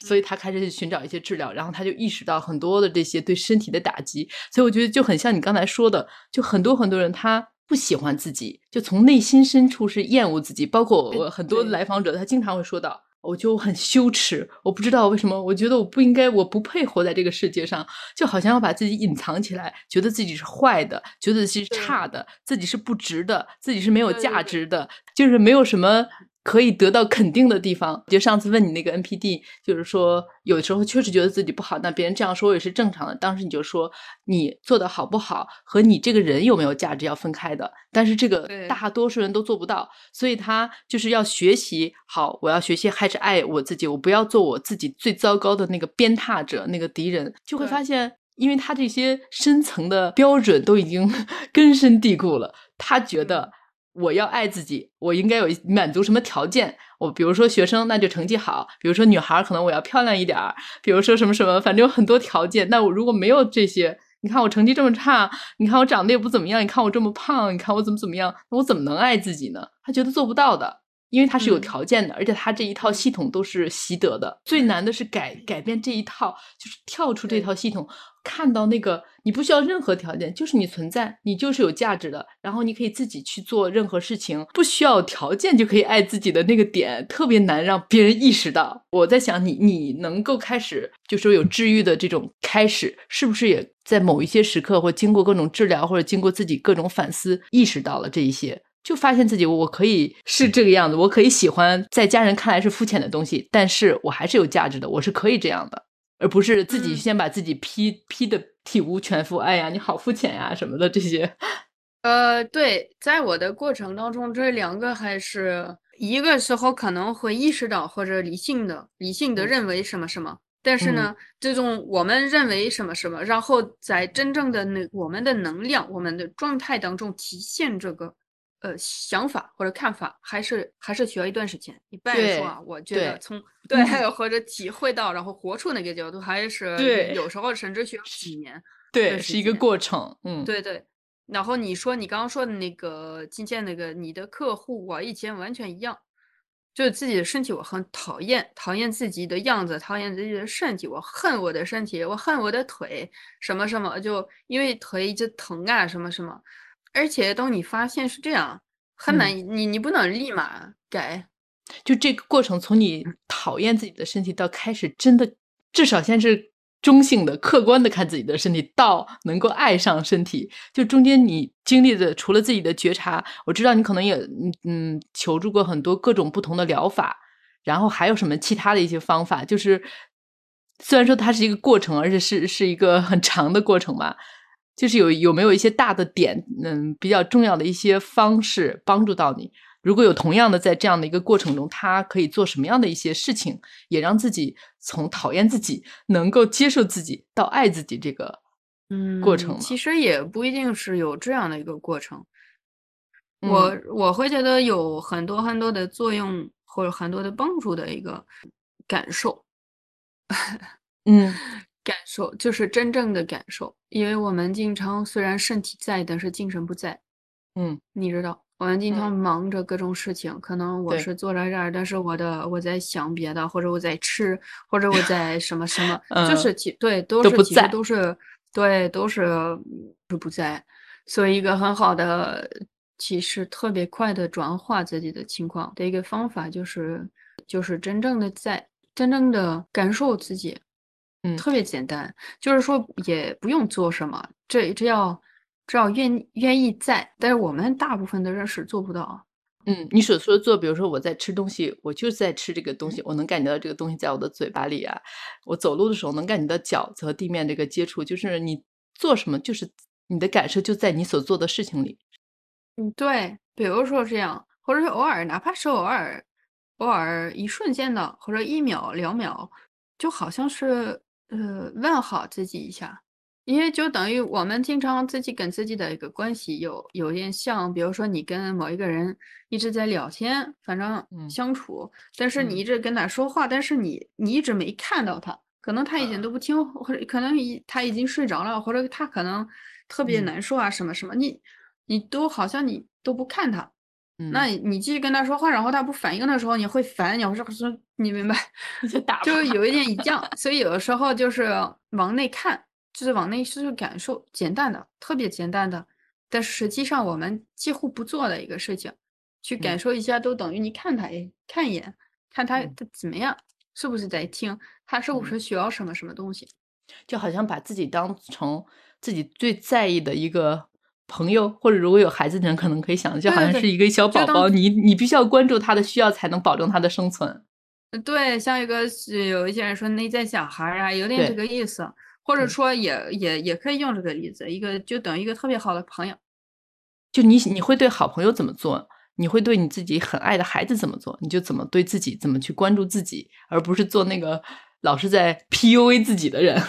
所以他开始去寻找一些治疗，然后他就意识到很多的这些对身体的打击。所以我觉得就很像你刚才说的，就很多很多人他不喜欢自己，就从内心深处是厌恶自己。包括我很多来访者，他经常会说到，我就很羞耻，我不知道为什么，我觉得我不应该，我不配活在这个世界上，就好像要把自己隐藏起来，觉得自己是坏的，觉得自己是差的，自己是不值的，自己是没有价值的，就是没有什么。可以得到肯定的地方，就上次问你那个 NPD，就是说有的时候确实觉得自己不好，那别人这样说也是正常的。当时你就说你做的好不好和你这个人有没有价值要分开的，但是这个大多数人都做不到，所以他就是要学习好，我要学习还是爱我自己，我不要做我自己最糟糕的那个鞭挞者、那个敌人，就会发现。因为他这些深层的标准都已经 根深蒂固了，他觉得嗯我要爱自己，我应该有满足什么条件？我比如说学生，那就成绩好；比如说女孩，可能我要漂亮一点儿；比如说什么什么，反正有很多条件。那我如果没有这些，你看我成绩这么差，你看我长得也不怎么样，你看我这么胖，你看我怎么怎么样，那我怎么能爱自己呢？他觉得做不到的。因为它是有嗯条件的，而且它这一套系统都是习得的。最难的是改改变这一套，就是跳出这套系统，看到那个你不需要任何条件，就是你存在，你就是有价值的，然后你可以自己去做任何事情，不需要条件就可以爱自己的那个点，特别难让别人意识到。我在想你，你能够开始就说有治愈的这种开始，是不是也在某一些时刻，或经过各种治疗，或者经过自己各种反思，意识到了这一些？就发现自己我可以是这个样子，我可以喜欢在家人看来是肤浅的东西，但是我还是有价值的，我是可以这样的，而不是自己嗯先把自己批批的体无全肤。哎呀，你好肤浅呀什么的这些。呃，对，在我的过程当中，这两个还是一个时候可能会意识到或者理性的理性的嗯认为什么什么，但是呢，这种我们认为什么什么，然后在真正的那我们的能量、我们的状态当中体现这个呃想法或者看法，还是还是需要一段时间。一般来说啊，我觉得对从对或者体会到，然后活出那个角度，还是对有时候甚至需要几年。对，是一个过程。嗯，对对，然后你说你刚刚说的那个今天那个你的客户，我以前完全一样，就是自己的身体我很讨厌，讨厌自己的样子，讨厌自己的身体，我恨我的身体，我恨我的腿，什么什么，就因为腿一直疼啊，什么什么，而且当你发现是这样，很难，你你不能立马改，就这个过程，从你讨厌自己的身体到开始真的，至少先是中性的、客观的看自己的身体，到能够爱上身体，就中间你经历的，除了自己的觉察，我知道你可能也嗯嗯求助过很多各种不同的疗法，然后还有什么其他的一些方法，就是虽然说它是一个过程，而且是是一个很长的过程吧。就是有有没有一些大的点，嗯，比较重要的一些方式帮助到你？如果有同样的在这样的一个过程中，他可以做什么样的一些事情，也让自己从讨厌自己，能够接受自己，到爱自己这个嗯，过程呢？其实也不一定是有这样的一个过程。嗯我我会觉得有很多很多的作用或者很多的帮助的一个感受，嗯感受就是真正的感受，因为我们经常虽然身体在，但是精神不在，嗯。你知道，我们经常嗯。忙着各种事情，可能我是。坐在这儿，但是我的我在想别的，或者我在吃，或者我在什么什么，就。嗯是其对都是其实都不在都是对都是是不在，所以一个很好的其实特别快的转化自己的情况的一个方法就是就是真正的在真正的感受自己，嗯特别简单，就是说也不用做什么，这这要只要愿愿意在，但是我们大部分的人是做不到。嗯，你所说的做，比如说我在吃东西，我就是在吃这个东西，我能感觉到这个东西在我的嘴巴里啊。我走路的时候能感觉到脚和地面这个接触，就是你做什么，就是你的感受就在你所做的事情里。嗯，对，比如说这样，或者是偶尔，哪怕是偶尔，偶尔一瞬间的，或者一秒、两秒，就好像是呃问好自己一下，因为就等于我们经常自己跟自己的一个关系有有点像，比如说你跟某一个人一直在聊天，反正嗯。相处，但是你嗯。一直跟他说话，但是你你一直没看到他，可能他已经啊。都不听，或者可能已他已经睡着了，或者他可能特别嗯。难受啊，什么什么，你你都好像你都不看他。嗯，那你你继续跟他说话，然后他不反应的时候，你会烦，你会说说你明白，就打就是有一点一样。所以有的时候就是往内看，就是往内去感受，简单的，特别简单的，但是实际上我们几乎不做的一个事情，去感受一下，都等于你看他一看一眼，看他他怎么样，是不是在听，他是不是需要什么什么东西，就好像把自己当成自己最在意的一个朋友，或者如果有孩子的人可能可以想，就好像是一个小宝宝，你你必须要关注他的需要，才能保证他的生存。对，像一个有一些人说内在小孩啊，有点这个意思，或者说也也也可以用这个例子，一个就等于一个特别好的朋友。就你你会对好朋友怎么做？你会对你自己很爱的孩子怎么做？你就怎么对自己怎么去关注自己，而不是做那个老是在 PUA 自己的人。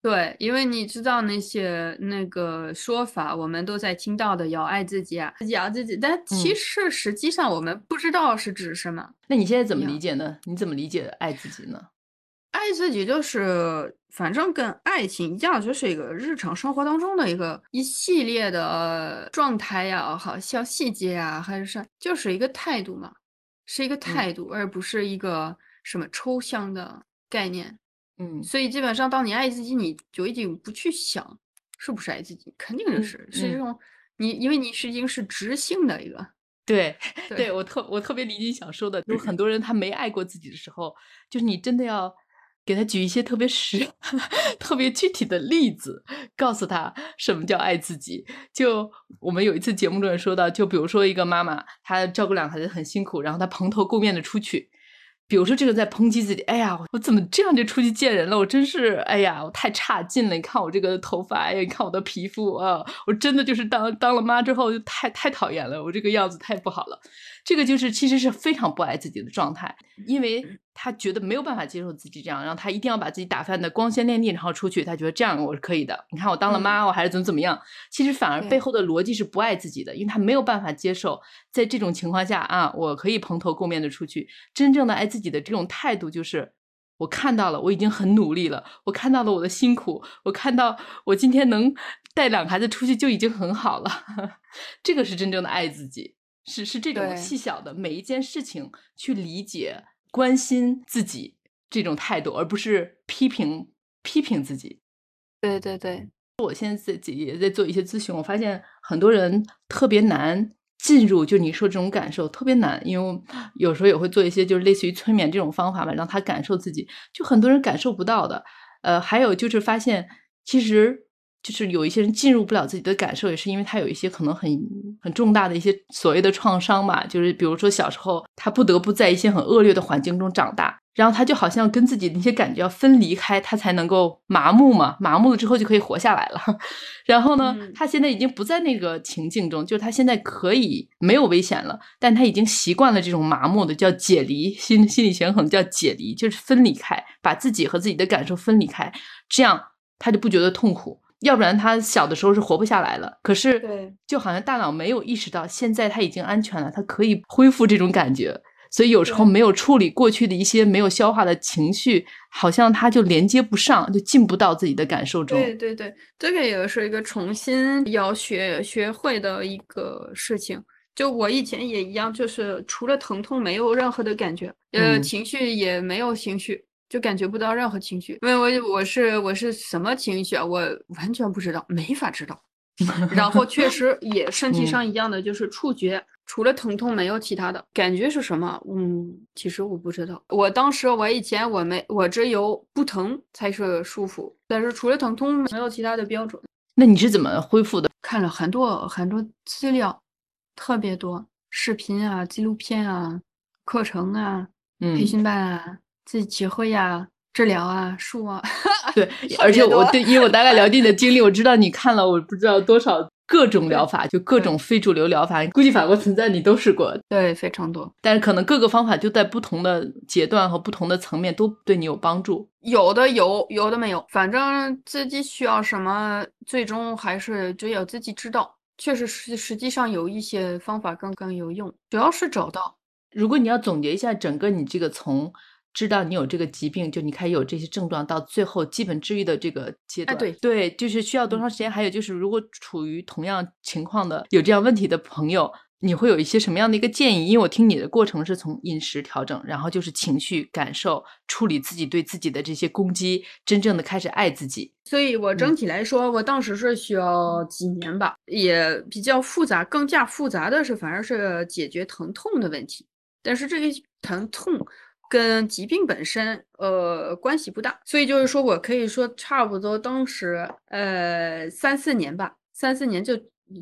对，因为你知道那些那个说法，我们都在听到的，要爱自己啊，自己要自己。但其实实际上我们不知道是指什么。那你现在怎么理解呢？你怎么理解爱自己呢？爱自己就是，反正跟爱情一样，就是一个日常生活当中的一个一系列的状态呀，好像细节啊，还是就是一个态度嘛，是一个态度，而不是一个什么抽象的概念。嗯，所以基本上，当你爱自己，你就已经不去想是不是爱自己，肯定是是这种你，因为你是已经是直性的一个。对，对我特我特别理解你想说的，就是很多人他没爱过自己的时候，就是你真的要给他举一些特别实、特别具体的例子，告诉他什么叫爱自己。就我们有一次节目中也说到，就比如说一个妈妈，她照顾两个孩子很辛苦，然后她蓬头垢面的出去。比如说这个在抨击自己，哎呀，我怎么这样就出去见人了？我真是，哎呀，我太差劲了！你看我这个头发，哎呀，你看我的皮肤啊，我真的就是当当了妈之后就太太讨厌了，我这个样子太不好了。这个就是其实是非常不爱自己的状态，因为他觉得没有办法接受自己这样，然后他一定要把自己打扮的光鲜亮丽，然后出去，他觉得这样我是可以的。你看我当了妈，我还是怎么怎么样，其实反而背后的逻辑是不爱自己的，因为他没有办法接受在这种情况下啊，我可以蓬头垢面的出去。真正的爱自己的这种态度就是，我看到了，我已经很努力了，我看到了我的辛苦，我看到我今天能带两个孩子出去就已经很好了，这个是真正的爱自己。是是这种细小的每一件事情去理解、关心自己这种态度，而不是批评批评自己。对对对，我现在自己也在做一些咨询，我发现很多人特别难进入，就你说这种感受特别难，因为有时候也会做一些就是类似于催眠这种方法吧，让他感受自己，就很多人感受不到的。呃，还有就是发现其实。就是有一些人进入不了自己的感受，也是因为他有一些可能很很重大的一些所谓的创伤吧。就是比如说小时候他不得不在一些很恶劣的环境中长大，然后他就好像跟自己那些感觉要分离开，他才能够麻木嘛。麻木了之后就可以活下来了。然后呢，他现在已经不在那个情境中，就是他现在可以没有危险了，但他已经习惯了这种麻木的，叫解离。心心理学可能叫解离，就是分离开，把自己和自己的感受分离开，这样他就不觉得痛苦。要不然他小的时候是活不下来了。可是，对，就好像大脑没有意识到，现在他已经安全了，他可以恢复这种感觉。所以有时候没有处理过去的一些没有消化的情绪，好像他就连接不上，就进不到自己的感受中。对对对，这个也是一个重新要学学会的一个事情。就我以前也一样，就是除了疼痛没有任何的感觉，呃，情绪也没有情绪。就感觉不到任何情绪，因为我我是我是什么情绪啊？我完全不知道，没法知道。然后确实也 身体上一样的，就是触觉，除了疼痛没有其他的感觉是什么？嗯，其实我不知道。我当时我以前我没我只有不疼才是舒服，但是除了疼痛没有其他的标准。那你是怎么恢复的？看了很多很多资料，特别多视频啊、纪录片啊、课程啊、培训班啊。自己体会呀，治疗啊，术啊，对，而且我对，因为我大概了解你的经历，我知道你看了我不知道多少各种疗法，就各种非主流疗法，估计法国存在你都试过，对，非常多。但是可能各个方法就在不同的阶段和不同的层面都对你有帮助，有的有，有的没有，反正自己需要什么，最终还是只有自己知道。确实实，实际上有一些方法更更有用，主要是找到。如果你要总结一下整个你这个从。知道你有这个疾病，就你开始有这些症状，到最后基本治愈的这个阶段，对对，就是需要多长时间？还有就是，如果处于同样情况的有这样问题的朋友，你会有一些什么样的一个建议？因为我听你的过程是从饮食调整，然后就是情绪感受处理自己对自己的这些攻击，真正的开始爱自己。所以我整体来说，我当时是需要几年吧，也比较复杂。更加复杂的是，反而是解决疼痛的问题。但是这个疼痛跟疾病本身呃关系不大，所以就是说我可以说差不多当时呃三四年吧，三四年就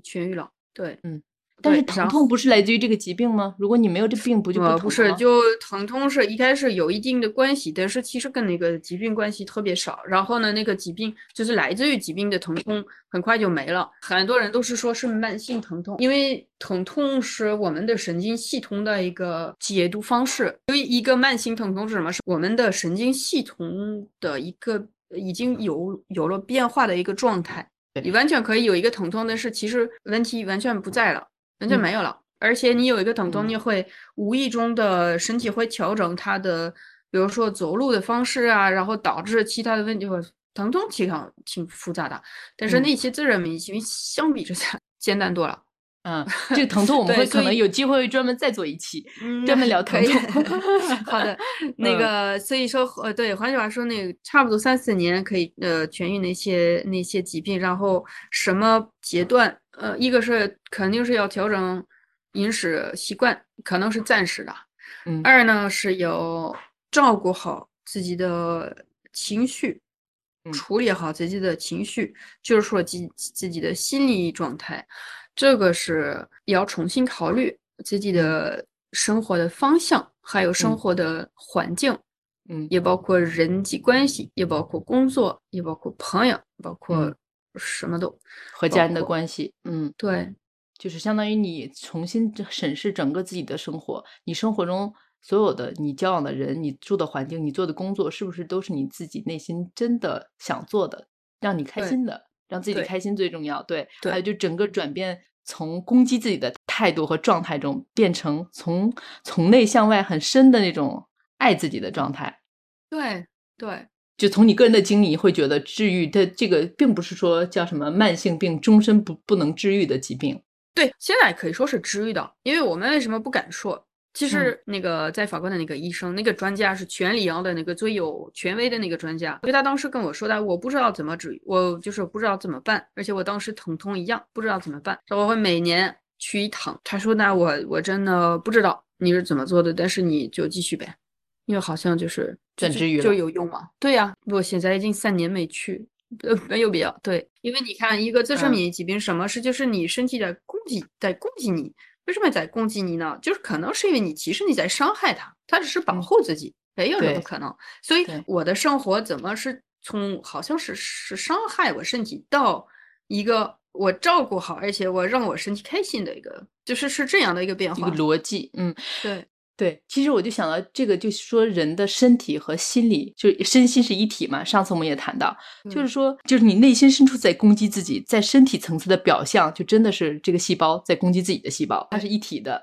痊愈了。对，嗯。但是疼痛不是来自于这个疾病吗？如果你没有这病，不就不疼不是，就疼痛是一开始有一定的关系，但是其实跟那个疾病关系特别少。然后呢，那个疾病就是来自于疾病的疼痛，很快就没了。很多人都是说是慢性疼痛，因为疼痛是我们的神经系统的一个解读方式。因为一个慢性疼痛是什么？是我们的神经系统的一个已经有有了变化的一个状态。你完全可以有一个疼痛，但是其实问题完全不在了。完全没有了，而且你有一个疼痛，你会无意中的身体会调整它的，比如说走路的方式啊，然后导致其他的问题。会疼痛挺挺复杂的，但是那些自然免疫疾病相比之下简单多了。嗯，这个疼痛我 们会可能有机会专门再做一期，专门聊疼痛。好的，那个所以说呃，对，换句话说，那个差不多三四年可以呃痊愈那些那些疾病，然后什么阶段？呃，一个是肯定是要调整饮食习惯，可能是暂时的。嗯。二呢是要照顾好自己的情绪，处理好自己的情绪，就是说自自己的心理状态，这个是要重新考虑自己的生活的方向，还有生活的环境，嗯，也包括人际关系，也包括工作，也包括朋友，包括。什么都和家人的关系，嗯，对，就是相当于你重新审视整个自己的生活，你生活中所有的你交往的人，你住的环境，你做的工作，是不是都是你自己内心真的想做的，让你开心的，让自己开心最重要。对，还有就整个转变，从攻击自己的态度和状态中，变成从从内向外很深的那种爱自己的状态。对，对。就从你个人的经历会觉得治愈，它这个并不是说叫什么慢性病，终身不不能治愈的疾病。对，现在可以说是治愈的，因为我们为什么不敢说？其实那个在法国的那个医生，那个专家是全里昂的那个最有权威的那个专家，因为他当时跟我说的，我不知道怎么治愈，我就是不知道怎么办，而且我当时疼痛一样，不知道怎么办，我会每年去一趟。他说那我我真的不知道你是怎么做的，但是你就继续呗。因为好像就是转治愈就有用吗？对呀，我现在已经三年没去，呃，没有必要。对，因为你看，一个自身免疫疾病，什么是就是你身体在攻击，在攻击你。为什么在攻击你呢？就是可能是因为你其实你在伤害他，他只是保护自己，也有这个可能。所以我的生活怎么是从好像是是伤害我身体到一个我照顾好，而且我让我身体开心的一个，就是是这样的一个变化，一个逻辑。嗯，对。对，其实我就想到这个，就是说人的身体和心理，就身心是一体嘛。上次我们也谈到，就是说，就是你内心深处在攻击自己，在身体层次的表象，就真的是这个细胞在攻击自己的细胞，它是一体的。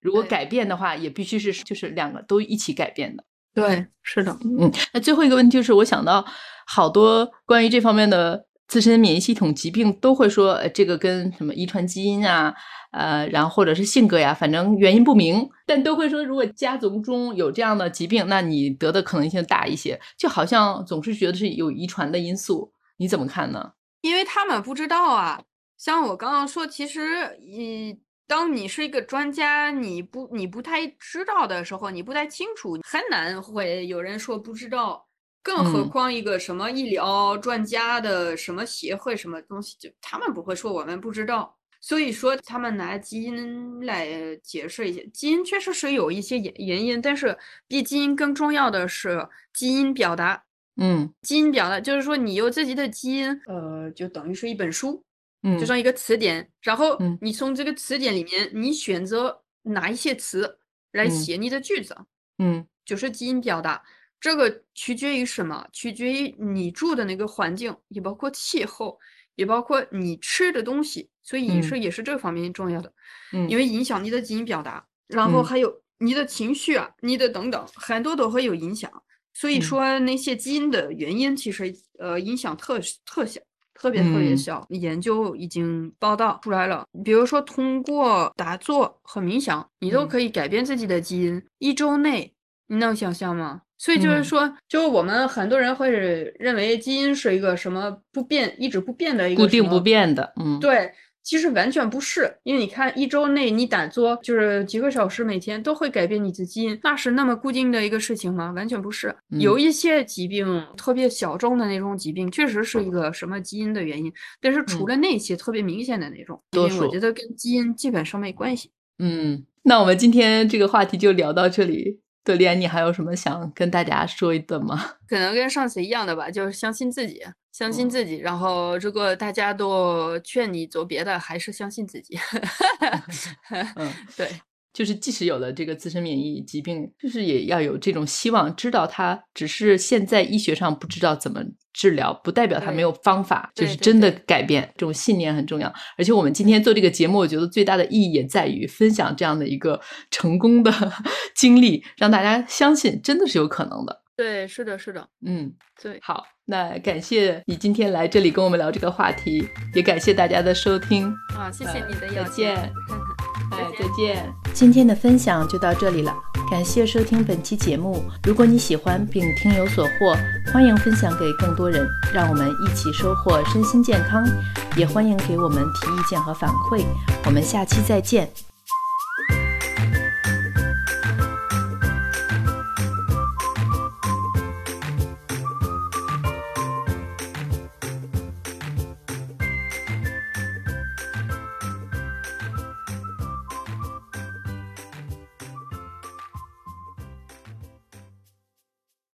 如果改变的话，也必须是就是两个都一起改变的。对，是的，嗯。那最后一个问题就是，我想到好多关于这方面的自身免疫系统疾病，都会说，呃，这个跟什么遗传基因啊。呃，然后或者是性格呀，反正原因不明，但都会说，如果家族中有这样的疾病，那你得的可能性大一些。就好像总是觉得是有遗传的因素，你怎么看呢？因为他们不知道啊。像我刚刚说，其实你当你是一个专家，你不你不太知道的时候，你不太清楚，很难会有人说不知道。更何况一个什么医疗专家的什么协会什么东西，就他们不会说我们不知道。所以说，他们拿基因来解释一些基因，确实是有一些原原因，但是比基因更重要的是基因表达。嗯，基因表达就是说，你有自己的基因，呃，就等于是一本书，嗯，就像一个词典，然后你从这个词典里面，你选择哪一些词来写你的句子，嗯，就是基因表达。这个取决于什么？取决于你住的那个环境，也包括气候。也包括你吃的东西，所以饮食也是这方面重要的，嗯，因为影响你的基因表达，然后还有你的情绪啊，你的等等，很多都会有影响。所以说那些基因的原因，其实呃影响特特小。特别特别嗯小，研究已经报道出来了。比如说，通过打坐和冥想，你都嗯可以改变自己的基因。一周内，你能想象吗？所以就是嗯说，就是我们很多人会认为基因是一个什么不变、一直不变的一个固定不变的，嗯，对，其实完全不是，因为你看一周内你打坐就是几个小时，每天都会改变你的基因，那是那么固定的一个事情吗？完全不是。有嗯一些疾病特别小众的那种疾病，确实是一个什么基因的原因，但是除嗯了那些特别明显的那种因为，我觉得跟基因基本上没关系。嗯，那我们今天这个话题就聊到这里。德莲，你还有什么想跟大家说一的吗？可能跟上次一样的吧，就是相信自己，相信嗯自己。然后，如果大家都劝你做别的，还是相信自己。嗯，对。就是即使有了这个自身免疫疾病，就是也要有这种希望，知道它只是现在医学上不知道怎么治疗，不代表它没有方法，就是真的改变。这种信念很重要。而且我们今天做这个节目，我觉得最大的意义也在于分享这样的一个成功的 经历，让大家相信真的是有可能的。对，是的，是的，嗯，对。好，那感谢你今天来这里跟我们聊这个话题，也感谢大家的收听。啊，谢谢你的再邀请。见哎，再见。今天的分享就到这里了，感谢收听本期节目。如果你喜欢并听有所获，欢迎分享给更多人，让我们一起收获身心健康。也欢迎给我们提意见和反馈。我们下期再见。